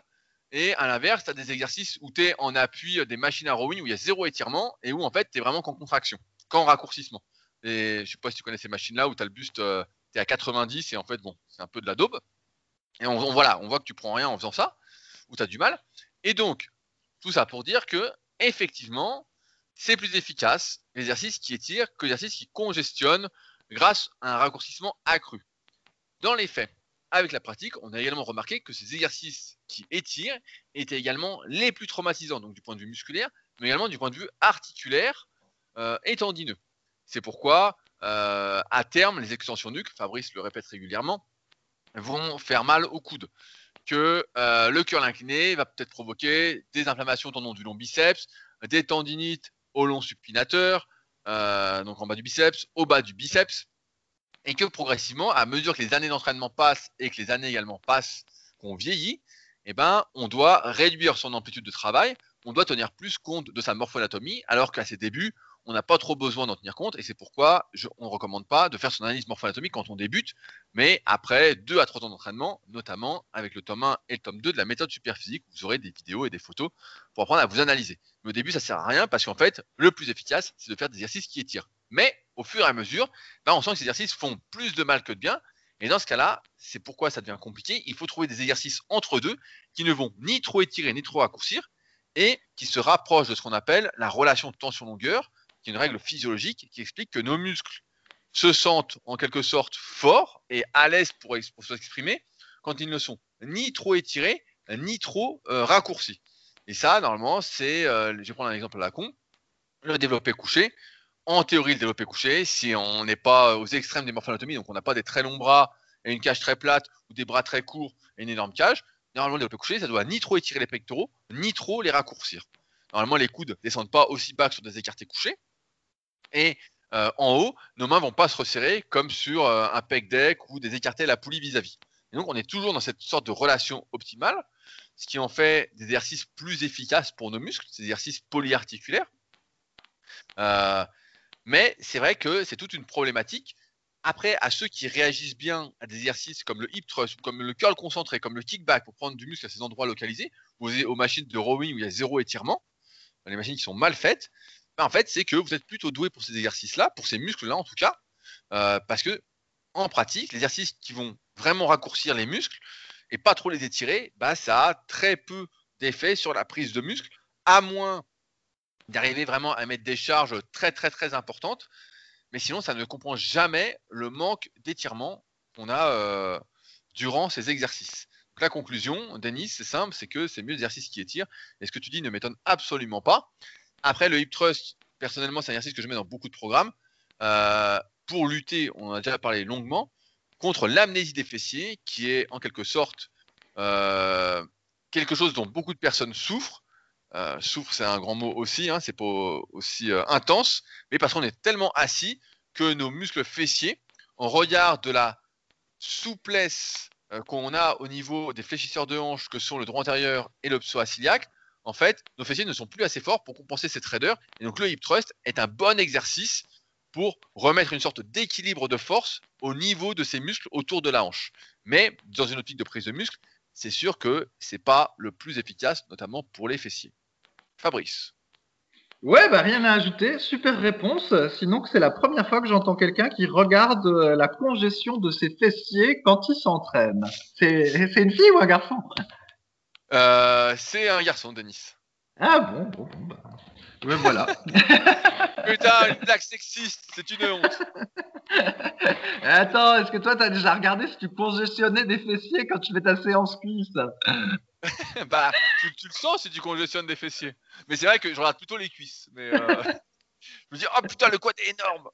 Et à l'inverse, tu as des exercices où tu es en appui des machines à rowing, où il y a zéro étirement, et où en fait, tu es vraiment qu'en contraction, qu'en raccourcissement. Et je sais pas si tu connais ces machines-là, où tu as le buste, euh, tu es à 90, et en fait, bon, c'est un peu de la daube. Et on, voilà, on voit que tu prends rien en faisant ça, ou tu as du mal. Et donc, tout ça pour dire que, effectivement, c'est plus efficace l'exercice qui étire que l'exercice qui congestionne grâce à un raccourcissement accru. Dans les faits, avec la pratique, on a également remarqué que ces exercices qui étirent étaient également les plus traumatisants, donc du point de vue musculaire, mais également du point de vue articulaire et tendineux. C'est pourquoi, à terme, les extensions nuques, Fabrice le répète régulièrement, vont faire mal au coude. Que le curl incliné va peut-être provoquer des inflammations au tendon du long biceps, des tendinites au long supinateur, donc en bas du biceps, au bas du biceps, et que progressivement, à mesure que les années d'entraînement passent et que les années également passent, qu'on vieillit, eh ben, on doit réduire son amplitude de travail, on doit tenir plus compte de sa morphoanatomie, alors qu'à ses débuts, on n'a pas trop besoin d'en tenir compte, et c'est pourquoi on ne recommande pas de faire son analyse morpho-anatomique quand on débute, mais après 2 à 3 ans d'entraînement, notamment avec le tome 1 et le tome 2 de la méthode superphysique, vous aurez des vidéos et des photos pour apprendre à vous analyser. Mais au début, ça sert à rien parce qu'en fait, le plus efficace, c'est de faire des exercices qui étirent. Mais au fur et à mesure, ben, on sent que ces exercices font plus de mal que de bien, et dans ce cas-là, c'est pourquoi ça devient compliqué. Il faut trouver des exercices entre deux qui ne vont ni trop étirer ni trop raccourcir et qui se rapprochent de ce qu'on appelle la relation tension-longueur, qui une règle physiologique qui explique que nos muscles se sentent en quelque sorte forts et à l'aise pour, s'exprimer quand ils ne sont ni trop étirés ni trop euh, raccourcis. Et ça, normalement, c'est, euh, je vais prendre un exemple à la con, le développé couché. En théorie, le développé couché, si on n'est pas aux extrêmes des morphoanatomies, donc on n'a pas des très longs bras et une cage très plate ou des bras très courts et une énorme cage, normalement, le développé couché, ça doit ni trop étirer les pectoraux, ni trop les raccourcir. Normalement, les coudes descendent pas aussi bas que sur des écartés couchés. Et euh, en haut, nos mains vont pas se resserrer comme sur euh, un pec deck ou des écartés à la poulie vis-à-vis. Et donc, on est toujours dans cette sorte de relation optimale, ce qui en fait des exercices plus efficaces pour nos muscles, des exercices polyarticulaires. Euh, mais c'est vrai que c'est toute une problématique. Après, à ceux qui réagissent bien à des exercices comme le hip thrust, comme le curl concentré, comme le kickback pour prendre du muscle à ces endroits localisés, ou aux machines de rowing où il y a zéro étirement, les machines qui sont mal faites, ben, en fait, c'est que vous êtes plutôt doué pour ces exercices-là, pour ces muscles-là en tout cas, euh, parce que en pratique, les exercices qui vont vraiment raccourcir les muscles et pas trop les étirer, bah, ça a très peu d'effet sur la prise de muscle, à moins d'arriver vraiment à mettre des charges très très très importantes. Mais sinon, ça ne comprend jamais le manque d'étirement qu'on a euh, durant ces exercices. Donc, la conclusion, Denis, c'est simple, c'est que c'est mieux l'exercice qui étire. Et ce que tu dis ne m'étonne absolument pas. Après, le hip thrust, personnellement, c'est un exercice que je mets dans beaucoup de programmes euh, pour lutter, on en a déjà parlé longuement, contre l'amnésie des fessiers, qui est en quelque sorte euh, quelque chose dont beaucoup de personnes souffrent. Euh, souffre, c'est un grand mot aussi, hein, c'est pas aussi intense, mais parce qu'on est tellement assis que nos muscles fessiers, en regard de la souplesse qu'on a au niveau des fléchisseurs de hanches que sont le droit antérieur et le psoas-iliaque, en fait, nos fessiers ne sont plus assez forts pour compenser ces traders. Et donc le hip thrust est un bon exercice pour remettre une sorte d'équilibre de force au niveau de ces muscles autour de la hanche. Mais dans une optique de prise de muscle, c'est sûr que c'est pas le plus efficace, notamment pour les fessiers. Fabrice. Ouais, bah rien à ajouter. Super réponse. Sinon, c'est la première fois que j'entends quelqu'un qui regarde euh, la congestion de ses fessiers quand il s'entraîne. C'est une fille ou un garçon? Euh, c'est un garçon, Denis. Ah bon, bon, bon bah. Ouais, voilà. *laughs* Putain, une blague sexiste, c'est une honte. *laughs* Attends, est-ce que toi, t'as déjà regardé si tu congestionnais des fessiers quand tu fais ta séance cuisse *laughs* Bah, tu, le sens si tu congestionnes des fessiers. Mais c'est vrai que je regarde plutôt les cuisses. Mais euh, je me dis, oh putain, le quad est énorme.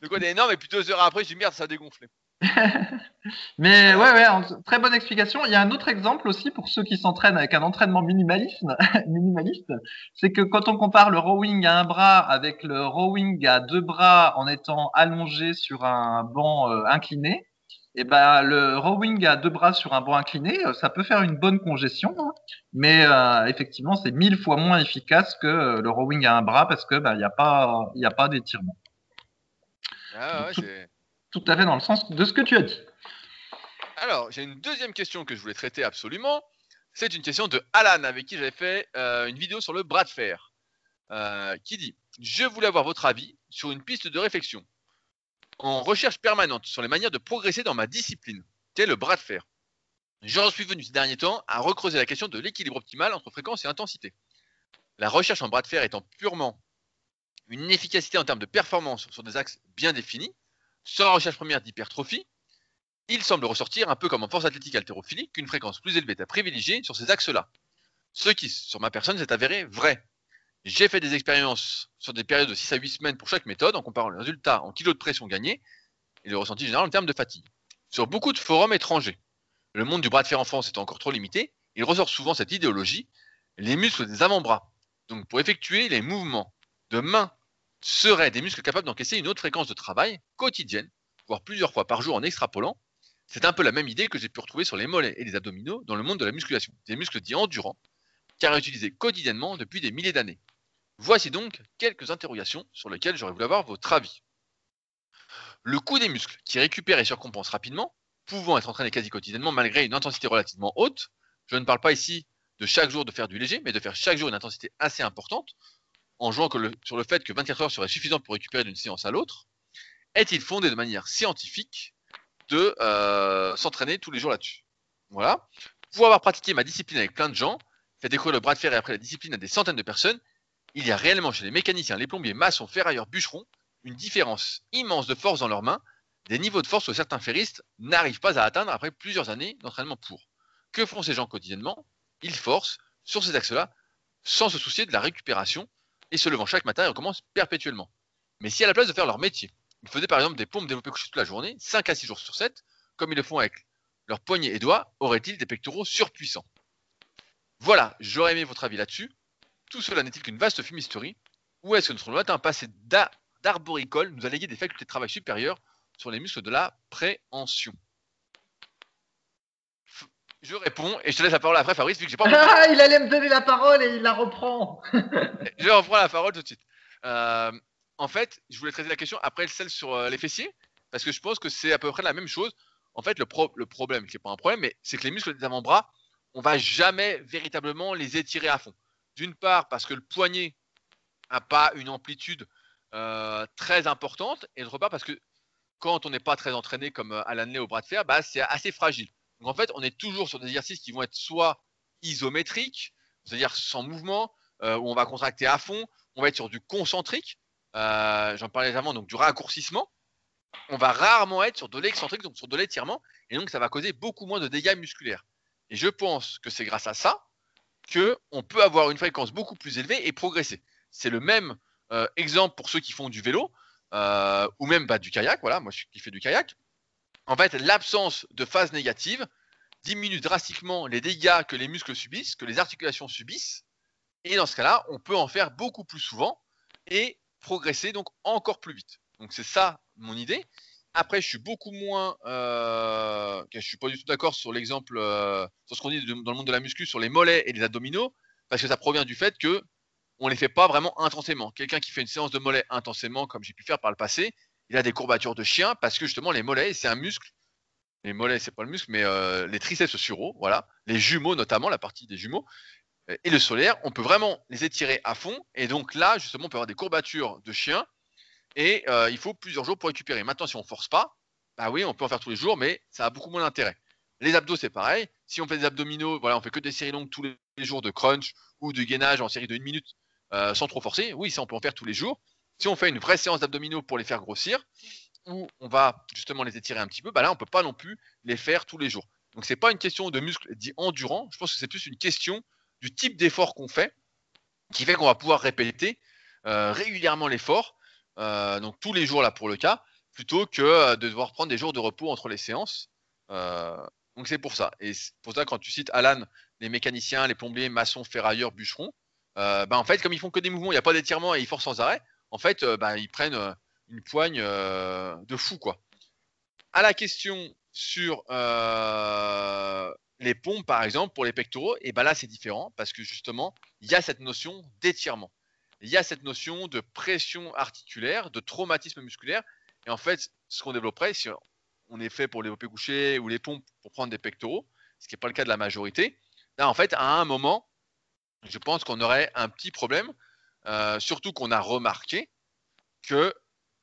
le quad est énorme, et puis deux heures après, je dis merde, ça a dégonflé. *laughs* Mais ouais, ouais, très bonne explication. Il y a un autre exemple aussi pour ceux qui s'entraînent avec un entraînement minimaliste, *laughs* minimaliste, c'est que quand on compare le rowing à un bras avec le rowing à deux bras en étant allongé sur un banc euh, incliné, et eh ben le rowing à deux bras sur un banc incliné, euh, ça peut faire une bonne congestion, hein. mais euh, effectivement c'est mille fois moins efficace que le rowing à un bras parce que ben, il n'y a pas il a pas d'étirement. Ah ouais, c'est tout à fait dans le sens de ce que tu as dit. Alors, j'ai une deuxième question que je voulais traiter absolument. C'est une question de Alan, avec qui j'avais fait euh, une vidéo sur le bras de fer, euh, qui dit Je voulais avoir votre avis sur une piste de réflexion en recherche permanente sur les manières de progresser dans ma discipline, qui est le bras de fer? J'en suis venu ces derniers temps à recreuser la question de l'équilibre optimal entre fréquence et intensité. La recherche en bras de fer étant purement une efficacité en termes de performance sur des axes bien définis, sur la recherche première d'hypertrophie, il semble ressortir un peu comme en force athlétique haltérophilie qu'une fréquence plus élevée est à privilégier sur ces axes-là. Ce qui, sur ma personne, s'est avéré vrai. J'ai fait des expériences sur des périodes de 6 à 8 semaines pour chaque méthode en comparant les résultats en kilos de pression gagnés et le ressenti général en termes de fatigue. Sur beaucoup de forums étrangers, le monde du bras de fer en France est encore trop limité, il ressort souvent cette idéologie, les muscles des avant-bras. Donc pour effectuer les mouvements de main seraient des muscles capables d'encaisser une haute fréquence de travail quotidienne, voire plusieurs fois par jour en extrapolant. C'est un peu la même idée que j'ai pu retrouver sur les mollets et les abdominaux dans le monde de la musculation, des muscles dits endurants, car utilisés quotidiennement depuis des milliers d'années. Voici donc quelques interrogations sur lesquelles j'aurais voulu avoir votre avis. Le coût des muscles, qui récupèrent et surcompensent rapidement, pouvant être entraînés quasi quotidiennement malgré une intensité relativement haute, je ne parle pas ici de chaque jour de faire du léger, mais de faire chaque jour une intensité assez importante, en jouant sur le fait que 24 heures serait suffisant pour récupérer d'une séance à l'autre, est-il fondé de manière scientifique de euh, s'entraîner tous les jours là-dessus? Voilà. Pour avoir pratiqué ma discipline avec plein de gens, fait découvrir le bras de fer et après la discipline à des centaines de personnes, il y a réellement chez les mécaniciens, les plombiers, maçons, ferrailleurs, bûcherons, une différence immense de force dans leurs mains, des niveaux de force que certains ferristes n'arrivent pas à atteindre après plusieurs années d'entraînement pour. Que font ces gens quotidiennement? Ils forcent sur ces axes-là sans se soucier de la récupération et se levant chaque matin et recommencent perpétuellement. Mais si à la place de faire leur métier, ils faisaient par exemple des pompes développées toute la journée, 5 à 6 jours sur 7, comme ils le font avec leurs poignets et doigts, auraient-ils des pectoraux surpuissants? Voilà, j'aurais aimé votre avis là-dessus. Tout cela n'est-il qu'une vaste fumisterie? Ou est-ce que notre lointain passé d'arboricole nous a légué des facultés de travail supérieures sur les muscles de la préhension? Je réponds et je te laisse la parole après, Fabrice, vu que j'ai pas. *laughs* Ah, il allait me donner la parole et il la reprend. *laughs* je reprends la parole tout de suite. Euh, en fait, je voulais traiter la question après celle sur euh, les fessiers, parce que je pense que c'est à peu près la même chose. En fait, le, le problème, qui n'est pas un problème, mais c'est que les muscles des avant-bras, on va jamais véritablement les étirer à fond. D'une part, parce que le poignet n'a pas une amplitude euh, très importante, et d'autre part, parce que quand on n'est pas très entraîné comme Alan Lay au bras de fer, bah, c'est assez fragile. Donc en fait, on est toujours sur des exercices qui vont être soit isométriques, c'est-à-dire sans mouvement, euh, où on va contracter à fond, on va être sur du concentrique, euh, j'en parlais avant, donc du raccourcissement. On va rarement être sur de l'excentrique, donc sur de l'étirement, et donc ça va causer beaucoup moins de dégâts musculaires. Et je pense que c'est grâce à ça qu'on peut avoir une fréquence beaucoup plus élevée et progresser. C'est le même euh, exemple pour ceux qui font du vélo ou même bah, du kayak. Voilà, moi qui fais du kayak en fait, l'absence de phase négative diminue drastiquement les dégâts que les muscles subissent, que les articulations subissent. Et dans ce cas-là, on peut en faire beaucoup plus souvent et progresser donc encore plus vite. Donc c'est ça mon idée. Après, je suis beaucoup moins, euh, je suis pas du tout d'accord sur l'exemple, euh, sur ce qu'on dit dans le monde de la muscu sur les mollets et les abdominaux, parce que ça provient du fait que on les fait pas vraiment intensément. Quelqu'un qui fait une séance de mollets intensément, comme j'ai pu faire par le passé, il a des courbatures de chien parce que justement les mollets, c'est un muscle. Les mollets, c'est pas le muscle, mais euh, les triceps suraux, voilà, les jumeaux notamment, la partie des jumeaux, euh, et le solaire, on peut vraiment les étirer à fond. Et donc là, justement, on peut avoir des courbatures de chien et euh, il faut plusieurs jours pour récupérer. Maintenant, si on force pas, bah oui, on peut en faire tous les jours, mais ça a beaucoup moins d'intérêt. Les abdos, c'est pareil. Si on fait des abdominaux, voilà, on fait que des séries longues tous les jours de crunch ou de gainage en série de 1 minute sans trop forcer. Oui, ça, on peut en faire tous les jours. Si on fait une vraie séance d'abdominaux pour les faire grossir, ou on va justement les étirer un petit peu, bah là on peut pas non plus les faire tous les jours. Donc c'est pas une question de muscles dits endurants, je pense que c'est plus une question du type d'effort qu'on fait, qui fait qu'on va pouvoir répéter euh, régulièrement l'effort, euh, donc tous les jours là pour le cas, plutôt que euh, de devoir prendre des jours de repos entre les séances. donc c'est pour ça. Et pour ça quand tu cites Alan, les mécaniciens, les plombiers, maçons, ferrailleurs, bûcherons, bah, en fait comme ils font que des mouvements, il n'y a pas d'étirement et ils forcent sans arrêt, en fait, euh, bah, ils prennent euh, une poigne euh, de fou, quoi. À la question sur les pompes, par exemple, pour les pectoraux, et ben là, c'est différent parce que justement, il y a cette notion d'étirement. Il y a cette notion de pression articulaire, de traumatisme musculaire. Et en fait, ce qu'on développerait, si on est fait pour les développés couchés ou les pompes pour prendre des pectoraux, ce qui n'est pas le cas de la majorité, là, en fait, à un moment, je pense qu'on aurait un petit problème euh, surtout qu'on a remarqué que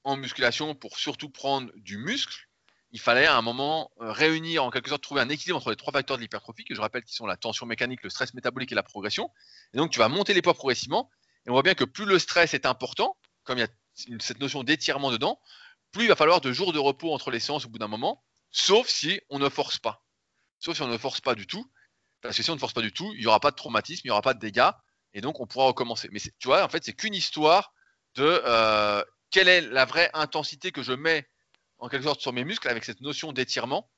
en musculation, pour surtout prendre du muscle, il fallait à un moment euh, réunir, en quelque sorte, trouver un équilibre entre les trois facteurs de l'hypertrophie, que je rappelle qui sont la tension mécanique, le stress métabolique et la progression. Et donc, tu vas monter les poids progressivement. Et on voit bien que plus le stress est important, comme il y a cette notion d'étirement dedans, plus il va falloir de jours de repos entre les séances au bout d'un moment, sauf si on ne force pas. Sauf si on ne force pas du tout. Parce que si on ne force pas du tout, il n'y aura pas de traumatisme, il n'y aura pas de dégâts, et donc on pourra recommencer. Mais tu vois, en fait, c'est qu'une histoire de euh, quelle est la vraie intensité que je mets en quelque sorte sur mes muscles avec cette notion d'étirement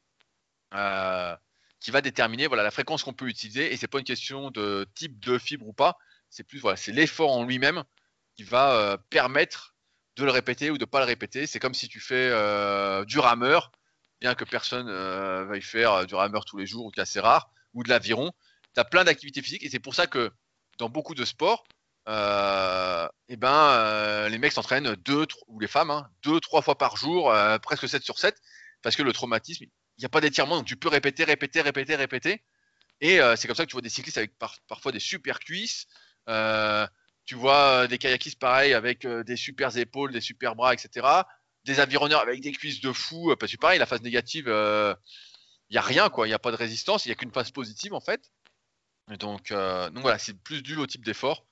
euh, qui va déterminer voilà la fréquence qu'on peut utiliser. Et c'est pas une question de type de fibre ou pas. C'est plus voilà, c'est l'effort en lui-même qui va euh, permettre de le répéter ou de pas le répéter. C'est comme si tu fais du rameur, bien que personne veuille faire du rameur tous les jours ou c'est rare, ou de l'aviron. Tu as plein d'activités physiques et c'est pour ça que dans beaucoup de sports, euh, et ben, euh, les mecs s'entraînent deux, ou les femmes, hein, deux, trois fois par jour, euh, presque 7 sur 7, parce que le traumatisme, il n'y a pas d'étirement, donc tu peux répéter, répéter, répéter, répéter. Et c'est comme ça que tu vois des cyclistes avec parfois des super cuisses. tu vois des kayakistes pareil avec des super épaules, des super bras, etc. Des avironneurs avec des cuisses de fou. Parce que pareil, la phase négative, il n'y a rien, quoi. Il n'y a pas de résistance, il n'y a qu'une phase positive en fait. Donc, donc voilà, c'est plus dû au type d'effort.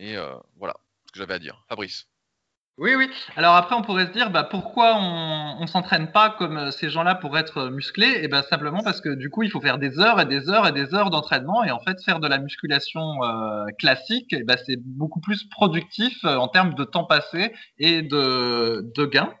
Et euh, voilà ce que j'avais à dire. Fabrice. Oui, oui. Alors après, on pourrait se dire, bah, pourquoi on ne s'entraîne pas comme euh, ces gens-là pour être musclés? Et eh ben simplement parce que du coup, il faut faire des heures et des heures et des heures d'entraînement. Et en fait, faire de la musculation euh, classique, eh ben, c'est beaucoup plus productif en termes de temps passé et de gains.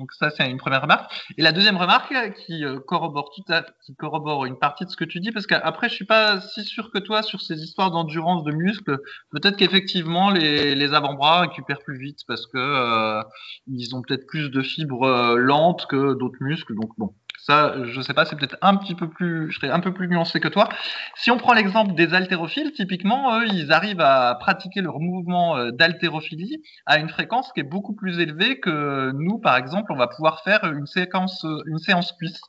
Donc ça, c'est une première remarque. Et la deuxième remarque qui euh, corrobore tout à, qui corrobore une partie de ce que tu dis, parce qu'après, je suis pas si sûr que toi sur ces histoires d'endurance de muscles. Peut-être qu'effectivement, les, avant-bras récupèrent plus vite parce que euh, ils ont peut-être plus de fibres euh, lentes que d'autres muscles. Donc bon, ça, je sais pas, c'est peut-être un petit peu plus, je serais un peu plus nuancé que toi. Si on prend l'exemple des haltérophiles, typiquement, eux, ils arrivent à pratiquer leur mouvement euh, d'haltérophilie à une fréquence qui est beaucoup plus élevée que nous, par exemple, on va pouvoir faire une séquence, une séance cuisse.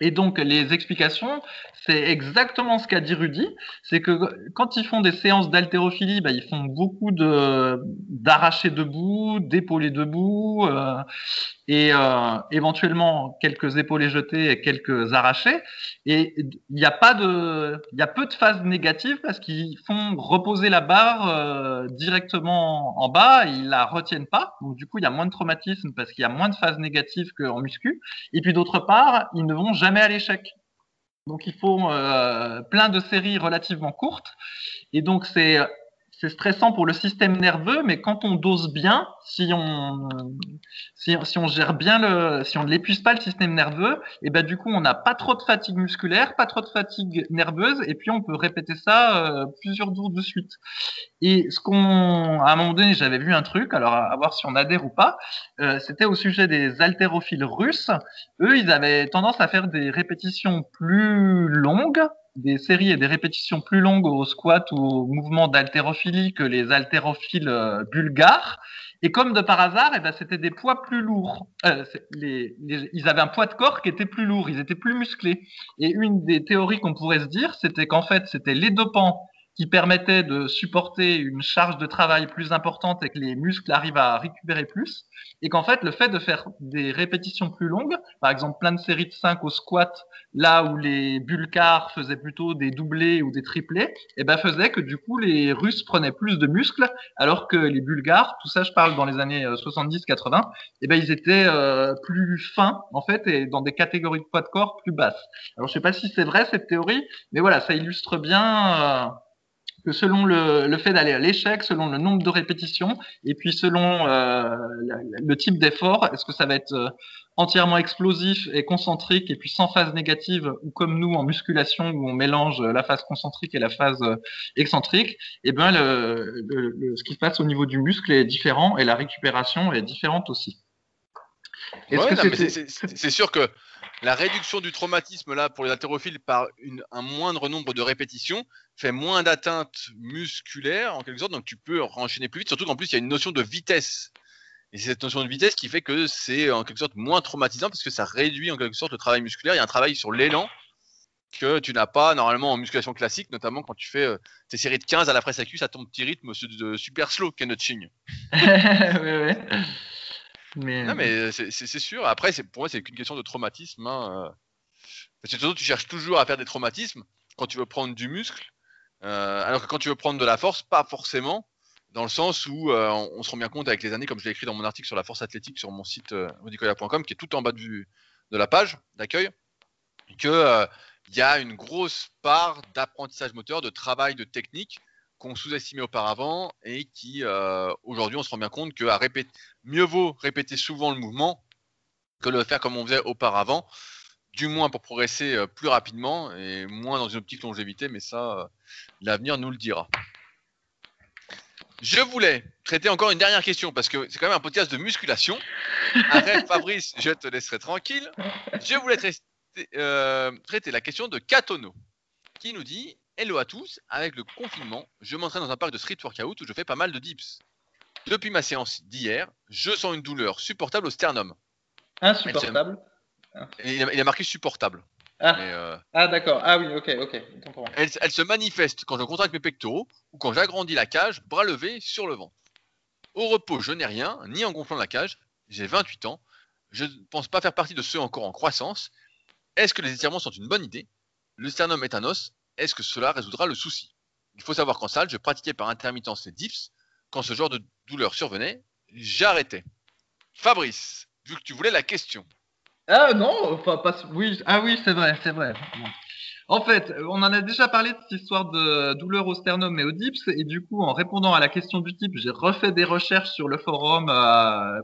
Et donc les explications, c'est exactement ce qu'a dit Rudy, c'est que quand ils font des séances d'haltérophilie, bah, ils font beaucoup de d'arracher debout, d'épauler debout, euh, et euh, éventuellement quelques épaulés jetés et quelques arrachés. Et il n'y a pas de, il y a peu de phases négatives parce qu'ils font reposer la barre euh, directement en bas, ils la retiennent pas. Donc du coup, il y a moins de traumatisme parce qu'il y a moins de phases négatives qu'en muscu. Et puis d'autre part, ils ne vont jamais à l'échec. Donc il faut euh, plein de séries relativement courtes. Et donc c'est c'est stressant pour le système nerveux, mais quand on dose bien, si on, si, on gère bien le, si on ne l'épuise pas le système nerveux, et ben du coup on n'a pas trop de fatigue musculaire, pas trop de fatigue nerveuse, et puis on peut répéter ça euh, plusieurs jours de suite. Et ce qu'on, à un moment donné, j'avais vu un truc, alors à, voir si on adhère ou pas, euh, c'était au sujet des haltérophiles russes. Eux, ils avaient tendance à faire des répétitions plus longues des séries et des répétitions plus longues au squat ou au mouvement d'haltérophilie que les haltérophiles euh, bulgares. Et comme de par hasard, eh ben, c'était des poids plus lourds. Euh, ils avaient un poids de corps qui était plus lourd, ils étaient plus musclés. Et une des théories qu'on pourrait se dire, c'était qu'en fait, c'était les dopants qui permettaient de supporter une charge de travail plus importante et que les muscles arrivent à récupérer plus et qu'en fait, le fait de faire des répétitions plus longues, par exemple plein de séries de 5 au squat, là où les Bulgares faisaient plutôt des doublés ou des triplés, et eh ben faisait que du coup les Russes prenaient plus de muscles, alors que les Bulgares, tout ça je parle dans les années 70-80, et eh ben ils étaient euh, plus fins en fait et dans des catégories de poids de corps plus basses. Alors je sais pas si c'est vrai cette théorie, mais voilà, ça illustre bien. Euh, que selon le, fait d'aller à l'échec, selon le nombre de répétitions, et puis selon euh, le type d'effort, est-ce que ça va être euh, entièrement explosif et concentrique, et puis sans phase négative, ou comme nous en musculation où on mélange la phase concentrique et la phase euh, excentrique, et eh bien le, ce qui se passe au niveau du muscle est différent et la récupération est différente aussi. c'est sûr que la réduction du traumatisme là pour les haltérophiles par un moindre nombre de répétitions fait moins d'atteinte musculaire en quelque sorte, donc tu peux enchaîner plus vite, surtout qu'en plus il y a une notion de vitesse. Et c'est cette notion de vitesse qui fait que c'est en quelque sorte moins traumatisant parce que ça réduit en quelque sorte le travail musculaire. Il y a un travail sur l'élan que tu n'as pas normalement en musculation classique, notamment quand tu fais euh, tes séries de 15 à la presse à cuisse à ton petit rythme de super slow, Kenotching. *laughs* oui, oui. Mais... Non, mais c'est sûr. Après, pour moi, c'est qu'une question de traumatisme. Hein. Euh. Parce que tu cherches toujours à faire des traumatismes quand tu veux prendre du muscle, euh, alors que quand tu veux prendre de la force, pas forcément. Dans le sens où euh, on, se rend bien compte avec les années, comme je l'ai écrit dans mon article sur la force athlétique sur mon site euh, qui est tout en bas de, de la page d'accueil, que il y a une grosse part d'apprentissage moteur, de travail, de technique qu'on sous-estimait auparavant et qui, euh, aujourd'hui, on se rend bien compte que mieux vaut répéter souvent le mouvement que le faire comme on faisait auparavant, du moins pour progresser euh, plus rapidement et moins dans une optique longévité, mais ça, euh, l'avenir nous le dira. Je voulais traiter encore une dernière question parce que c'est quand même un podcast de musculation. *laughs* Arrête Fabrice, je te laisserai tranquille. Je voulais traiter, traiter la question de Katono qui nous dit Hello à tous, avec le confinement, je m'entraîne dans un parc de street workout où je fais pas mal de dips. Depuis ma séance d'hier, je sens une douleur supportable au sternum. Insupportable il, a, marqué supportable. Ah, euh, ah d'accord. Ah oui, ok, ok. Elle, elle, se manifeste quand je contracte mes pectoraux ou quand j'agrandis la cage, bras levés sur le ventre. Au repos, je n'ai rien, ni en gonflant la cage. J'ai 28 ans. Je ne pense pas faire partie de ceux encore en croissance. Est-ce que les étirements sont une bonne idée? Le sternum est un os est-ce que cela résoudra le souci? Il faut savoir qu'en salle, je pratiquais par intermittence les dips. Quand ce genre de douleur survenait, j'arrêtais. Fabrice, vu que tu voulais la question. Ah non, enfin pas oui, ah oui, c'est vrai, c'est vrai. En fait, on en a déjà parlé de cette histoire de douleur au sternum et au dips, et du coup, en répondant à la question du type, j'ai refait des recherches sur le forum euh,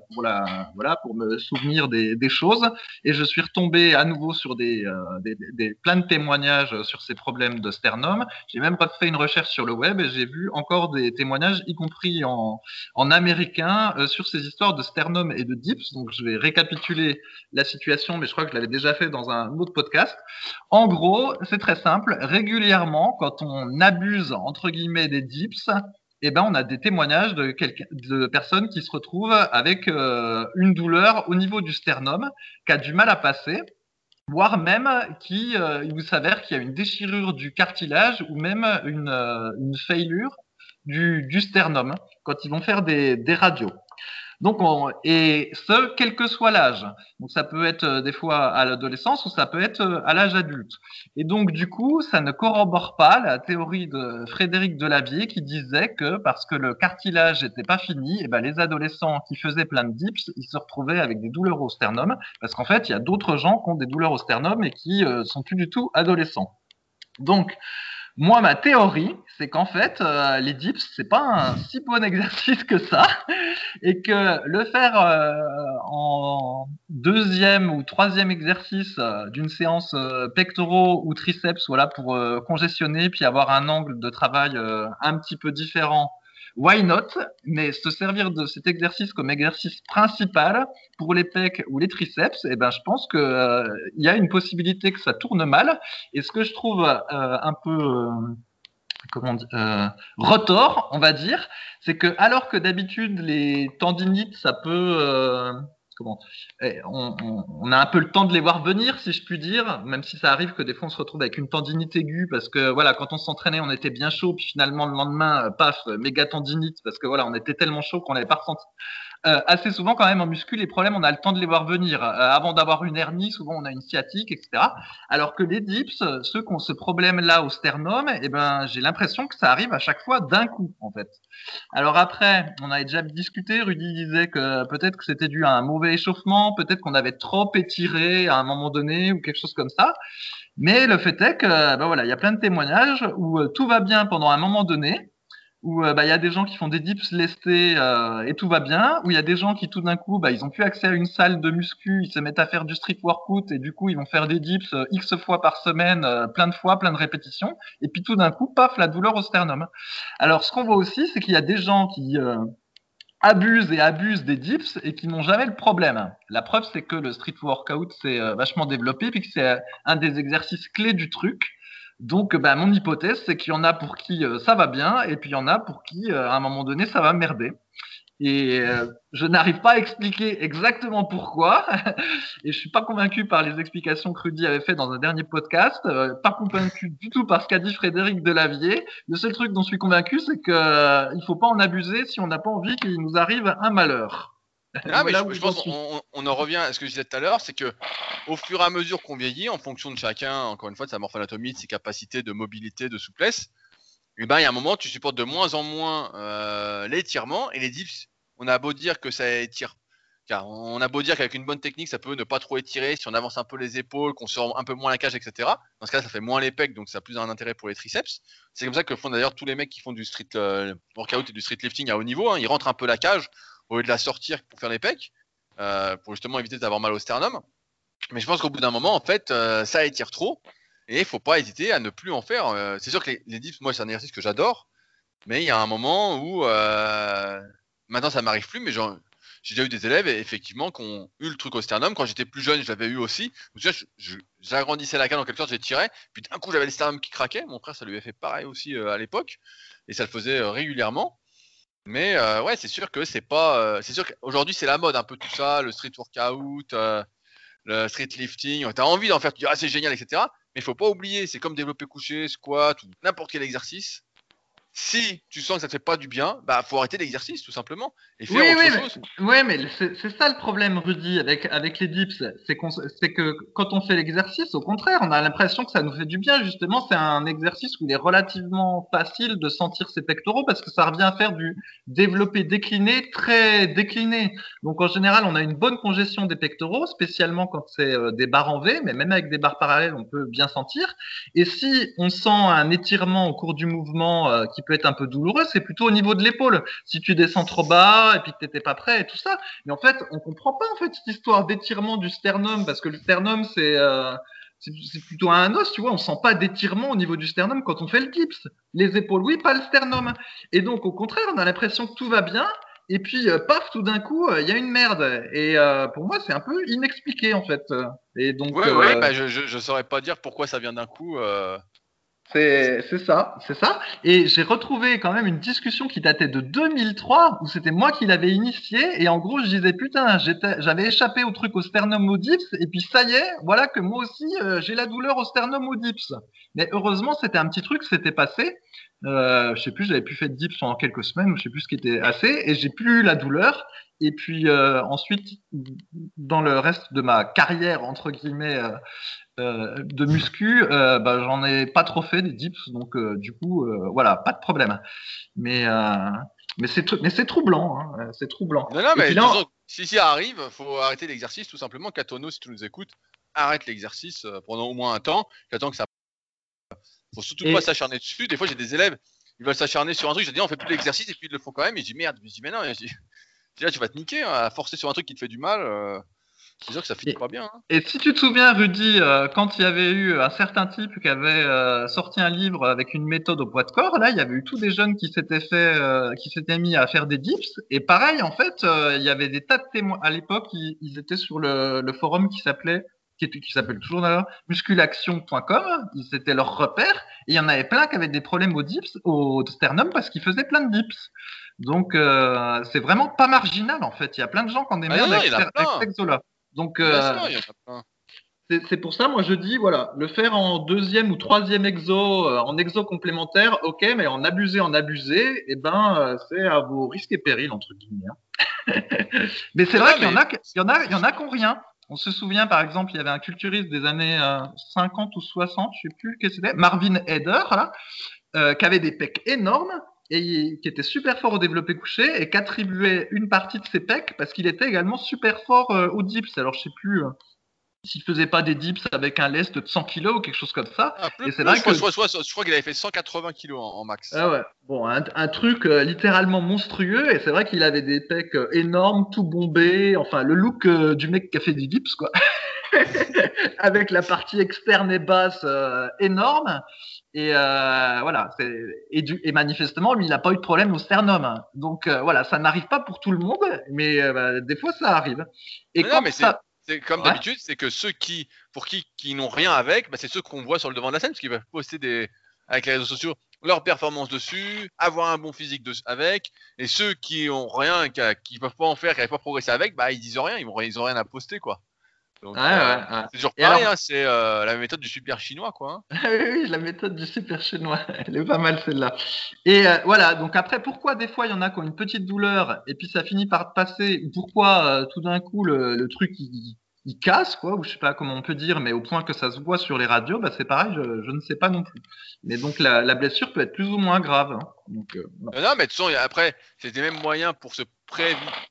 pour me souvenir des, choses, et je suis retombé à nouveau sur des, euh, plein de témoignages sur ces problèmes de sternum. J'ai même refait une recherche sur le web et j'ai vu encore des témoignages, y compris en, en américain, euh, sur ces histoires de sternum et de dips. Donc, je vais récapituler la situation, mais je crois que je l'avais déjà fait dans un autre podcast. En gros, c'est très simple. Régulièrement, quand on abuse entre guillemets des dips, eh ben, on a des témoignages de, de personnes qui se retrouvent avec euh, une douleur au niveau du sternum, qui a du mal à passer, voire même qui, euh, il vous s'avère qu'il y a une déchirure du cartilage ou même une, euh, faillure du, sternum quand ils vont faire des radios. Donc, et ce, quel que soit l'âge. Donc, ça peut être euh, des fois à l'adolescence ou ça peut être euh, à l'âge adulte. Et donc, du coup, ça ne corrobore pas la théorie de Frédéric Delavier qui disait que parce que le cartilage n'était pas fini, et eh ben, les adolescents qui faisaient plein de dips, ils se retrouvaient avec des douleurs au sternum. Parce qu'en fait, il y a d'autres gens qui ont des douleurs au sternum et qui euh, sont plus du tout adolescents. Donc, moi, ma théorie, c'est qu'en fait, euh, les dips, c'est pas un si bon *laughs* exercice que ça, et que le faire euh, en deuxième ou troisième exercice euh, d'une séance pectoraux ou triceps, voilà, pour congestionner puis avoir un angle de travail un petit peu différent why not? Mais se servir de cet exercice comme exercice principal pour les pecs ou les triceps, eh ben, je pense qu'il euh, y a une possibilité que ça tourne mal. Et ce que je trouve euh, un peu euh, comment retort, on va dire, c'est que alors que d'habitude les tendinites, ça peut eh, on, a un peu le temps de les voir venir, si je puis dire, même si ça arrive que des fois on se retrouve avec une tendinite aiguë parce que voilà, quand on s'entraînait, on était bien chaud, puis finalement le lendemain, euh, paf, méga tendinite parce que voilà, on était tellement chaud qu'on n'avait pas ressenti. Euh, assez souvent quand même en muscu, les problèmes, on a le temps de les voir venir. Euh, avant d'avoir une hernie, souvent on a une sciatique, etc. Alors que les dips, ceux qui ont ce problème-là au sternum, eh ben, j'ai l'impression que ça arrive à chaque fois d'un coup, en fait. Alors après, on avait déjà discuté, Rudy disait que peut-être que c'était dû à un mauvais échauffement, peut-être qu'on avait trop étiré à un moment donné ou quelque chose comme ça. Mais le fait est que, ben voilà, il y a plein de témoignages où euh, tout va bien pendant un moment donné, où euh, bah, il y a des gens qui font des dips lestés euh, et tout va bien, où il y a des gens qui tout d'un coup, bah, ils ont plus accès à une salle de muscu, ils se mettent à faire du street workout et du coup ils vont faire des dips euh, x fois par semaine, plein de fois, plein de répétitions, et puis tout d'un coup, paf, la douleur au sternum. Alors ce qu'on voit aussi, c'est qu'il y a des gens qui abusent et abusent des dips et qui n'ont jamais le problème. La preuve, c'est que le street workout s'est vachement développé, puis que c'est un des exercices clés du truc. Donc, bah, mon hypothèse, c'est qu'il y en a pour qui euh, ça va bien, et puis il y en a pour qui, euh, à un moment donné, ça va merder. Et euh, je n'arrive pas à expliquer exactement pourquoi, *laughs* et je suis pas convaincu par les explications que Rudy avait fait dans un dernier podcast, pas convaincu du tout par ce qu'a dit Frédéric Delavier. Le seul truc dont je suis convaincu, c'est qu'il ne faut pas en abuser si on n'a pas envie qu'il nous arrive un malheur. Ah, mais je, pense qu'on on en revient à ce que je disais tout à l'heure, c'est que au fur et à mesure qu'on vieillit, en fonction de chacun, encore une fois, de sa morphanatomie, de ses capacités de mobilité, de souplesse, et eh ben, il y a un moment, tu supportes de moins en moins euh, l'étirement et les dips. On a beau dire que ça étire, Car on a beau dire qu'avec une bonne technique, ça peut ne pas trop étirer, si on avance un peu les épaules, qu'on sort un peu moins la cage, etc. Dans ce cas, ça fait moins les pecs, donc ça a plus un intérêt pour les triceps. C'est comme ça que font d'ailleurs tous les mecs qui font du street euh, workout et du street lifting à haut niveau. Hein. Ils rentrent un peu la cage au lieu de la sortir pour faire les pecs, euh, pour justement éviter d'avoir mal au sternum. Mais je pense qu'au bout d'un moment, en fait, euh, ça étire trop. Et il faut pas hésiter à ne plus en faire. c'est sûr que les, dips, moi, c'est un exercice que j'adore. Mais il y a un moment où maintenant ça m'arrive plus, mais j'ai déjà eu des élèves effectivement qui ont eu le truc au sternum. Quand j'étais plus jeune, je l'avais eu aussi. J'agrandissais la canne en quelque sorte, j'ai tiré, puis d'un coup j'avais le sternum qui craquait. Mon frère, ça lui avait fait pareil aussi euh, à l'époque, et ça le faisait euh, régulièrement. Mais euh, ouais, c'est sûr que c'est pas. c'est sûr qu'aujourd'hui c'est la mode un peu tout ça, le street workout, le street lifting. T'as envie d'en faire, tu dis ah c'est génial, etc. Mais il faut pas oublier, c'est comme développer couché, squat ou n'importe quel exercice si tu sens que ça te fait pas du bien, bah faut arrêter l'exercice tout simplement et faire oui, autre chose. Mais, mais c'est ça le problème, Rudy, avec avec les dips, c'est c'est que quand on fait l'exercice, au contraire, on a l'impression que ça nous fait du bien. Justement, c'est un exercice où il est relativement facile de sentir ses pectoraux parce que ça revient à faire du développé décliné très décliné. Donc en général, on a une bonne congestion des pectoraux, spécialement quand c'est euh, des barres en V, mais même avec des barres parallèles, on peut bien sentir. Et si on sent un étirement au cours du mouvement euh, qui peut être un peu douloureux, c'est plutôt au niveau de l'épaule. Si tu descends trop bas et puis que t'étais pas prêt et tout ça. Mais en fait, on comprend pas en fait cette histoire d'étirement du sternum parce que le sternum c'est euh, c'est plutôt un os, tu vois. On sent pas d'étirement au niveau du sternum quand on fait le dips. Les épaules, oui, pas le sternum. Et donc au contraire, on a l'impression que tout va bien. Et puis, euh, paf, tout d'un coup, euh, il y a une merde. Et pour moi, c'est un peu inexpliqué, en fait. Et donc, ouais, ouais, bah, je, je, saurais pas dire pourquoi ça vient d'un coup. C'est ça, c'est ça. Et j'ai retrouvé quand même une discussion qui datait de 2003 où c'était moi qui l'avais initié et en gros je disais putain j'avais échappé au truc au sternum audips et puis ça y est voilà que moi aussi euh, j'ai la douleur au sternum audips. Mais heureusement c'était un petit truc c'était passé. Euh, je sais plus j'avais plus fait de dips pendant quelques semaines ou je sais plus ce qui était assez et j'ai plus la douleur et puis euh, ensuite dans le reste de ma carrière entre guillemets euh, euh, de muscu, bah, j'en ai pas trop fait des dips, donc du coup, voilà, pas de problème. Mais mais c'est mais c'est troublant, hein, c'est troublant. Non, non, mais si ça arrive, faut arrêter l'exercice tout simplement. Katono, si tu nous écoutes, arrête l'exercice pendant au moins un temps. J'attends que ça. Faut surtout pas s'acharner dessus. Des fois, j'ai des élèves, ils veulent s'acharner sur un truc. Je dis, on fait plus l'exercice et puis ils le font quand même. Et je dis merde. Je dis mais non. Je dis, *laughs* là, tu vas te niquer hein, à forcer sur un truc qui te fait du mal. C'est sûr que ça finit pas bien. Hein. Et si tu te souviens, Rudy, euh, quand il y avait eu un certain type qui avait euh, sorti un livre avec une méthode au poids de corps, là, il y avait eu tous des jeunes qui s'étaient fait, euh, qui s'étaient mis à faire des dips. Et pareil, en fait, il y avait des tas de témoins. À l'époque, ils, étaient sur le, le forum qui s'appelait qui, qui s'appelle toujours d'ailleurs musculaction.com, c'était leur repère, et il y en avait plein qui avaient des problèmes au dips, au sternum parce qu'ils faisaient plein de dips. Donc c'est vraiment pas marginal en fait. Il y a plein de gens qui ont des merdes avec, avec, donc, euh, c'est pour ça, moi, je dis, voilà, le faire en deuxième ou troisième exo, euh, en exo complémentaire, ok, mais en abuser, en abuser, eh ben, euh, c'est à vos risques et périls, entre guillemets. Hein. *laughs* mais c'est vrai qu'il y en a, en en qui ont rien. On se souvient, par exemple, il y avait un culturiste des années 50 ou 60, je sais plus quest c'était, Marvin Heder, là, qui avait des pecs énormes, et qui était super fort au développé couché et qu'attribuait une partie de ses pecs parce qu'il était également super fort euh, au dips. Alors je sais plus euh, s'il faisait pas des dips avec un lest de 100 kg ou quelque chose comme ça. Ah, et c'est vrai que je crois, qu'il avait fait 180 kg en, max. Ah ouais. Bon, un, truc euh, littéralement monstrueux et c'est vrai qu'il avait des pecs énormes, tout bombés, enfin le look du mec qui a fait du dips quoi. *laughs* avec la partie externe et basse énorme. Et euh, voilà, et, du, et, manifestement, lui, il n'a pas eu de problème au sternum. Donc euh, voilà, ça n'arrive pas pour tout le monde, mais euh, bah, des fois, ça arrive. Et non, mais ça... c'est comme d'habitude, c'est que ceux qui, pour qui, qui n'ont rien avec, bah, c'est ceux qu'on voit sur le devant de la scène, parce qu'ils peuvent poster des, avec les réseaux sociaux leur performance dessus, avoir un bon physique de, avec, et ceux qui ont rien, qui, qui peuvent pas en faire, qui n'arrivent pas à progresser avec, bah ils disent rien, ils, vont, ils ont rien à poster quoi. Euh, c'est toujours pareil, hein, c'est euh, la méthode du super chinois, quoi. Hein. oui, oui, la méthode du super chinois, *laughs* elle est pas mal celle-là. Et euh, voilà, donc après, pourquoi des fois il y en a qui ont une petite douleur et puis ça finit par passer? Pourquoi tout d'un coup le, truc il, il casse, quoi, ou je sais pas comment on peut dire, mais au point que ça se voit sur les radios, bah, c'est pareil, je, ne sais pas non plus. Mais donc la, blessure peut être plus ou moins grave. Hein. Donc, euh, non. mais de toute façon, après, c'est des mêmes moyens pour se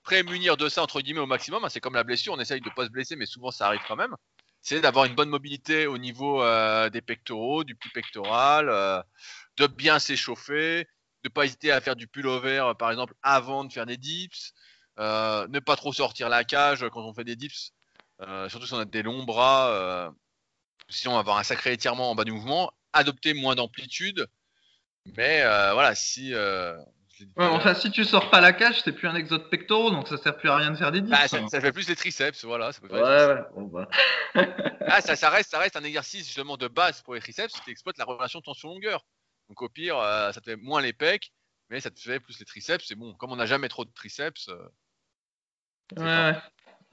prémunir de ça, entre guillemets, au maximum. Hein. C'est comme la blessure, on essaye de pas se blesser, mais souvent ça arrive quand même. C'est d'avoir une bonne mobilité au niveau euh, des pectoraux, du pli pectoral, euh, de bien s'échauffer, de pas hésiter à faire du pullover, par exemple, avant de faire des dips. ne pas trop sortir la cage quand on fait des dips euh, surtout si on a des longs bras, euh, sinon on va avoir un sacré étirement en bas du mouvement, adopter moins d'amplitude, mais euh, voilà, si. enfin, si tu sors pas la cage, c'est plus un exode pectoraux, donc ça sert plus à rien de faire des dips. Bah, ça, fait plus les triceps, voilà. Ça ouais, ouais, bah. *laughs* ah, ça, reste, ça reste un exercice justement de base pour les triceps qui exploite la relation tension-longueur. Donc au pire, ça te fait moins les pecs, mais ça te fait plus les triceps. C'est bon, comme on n'a jamais trop de triceps. ouais.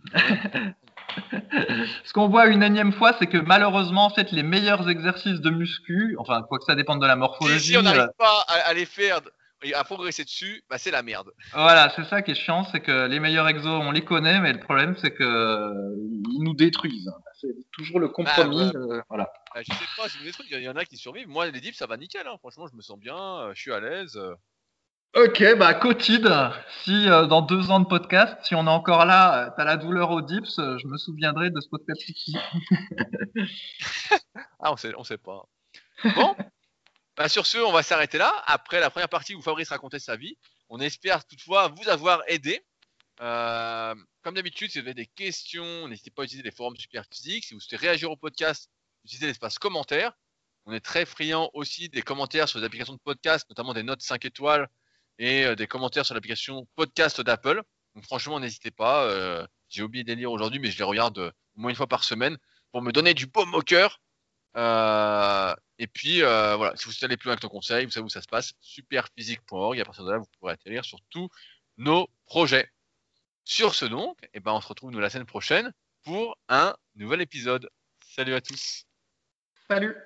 *laughs* *laughs* Ce qu'on voit une énième fois, c'est que malheureusement, en fait, les meilleurs exercices de muscu, enfin, quoi que ça dépende de la morphologie. Si, on n'arrive euh, pas à, les faire et à progresser dessus, bah, c'est la merde. Voilà, c'est ça qui est chiant, c'est que les meilleurs exos, on les connaît, mais le problème, c'est que euh, ils nous détruisent. C'est toujours le bah, compromis. Euh, voilà. Bah, je sais pas, si vous détruisez, il y en a qui survivent. Moi, les dips, ça va nickel. Hein. Franchement, je me sens bien, je suis à l'aise. Ok, bah Cotide, si euh, dans deux ans de podcast, si on est encore là, euh, t'as la douleur au dips, euh, je me souviendrai de ce podcast ici. *laughs* ah, on sait, on sait pas. Bon, bah, sur ce, on va s'arrêter là. Après la première partie où Fabrice racontait sa vie, on espère toutefois vous avoir aidé. comme d'habitude, si vous avez des questions, n'hésitez pas à utiliser les forums super physiques. Si vous souhaitez réagir au podcast, utilisez l'espace commentaire. On est très friand aussi des commentaires sur les applications de podcast, notamment des notes 5 étoiles et euh, des commentaires sur l'application podcast d'Apple. Donc franchement, n'hésitez pas. Euh, j'ai oublié de les lire aujourd'hui, mais je les regarde euh, au moins une fois par semaine pour me donner du baume au cœur. et puis voilà, si vous allez plus loin avec ton conseil, vous savez où ça se passe, superphysique.org. Et à partir de là, vous pourrez atterrir sur tous nos projets. Sur ce donc, eh ben, on se retrouve nous la semaine prochaine pour un nouvel épisode. Salut à tous. Salut.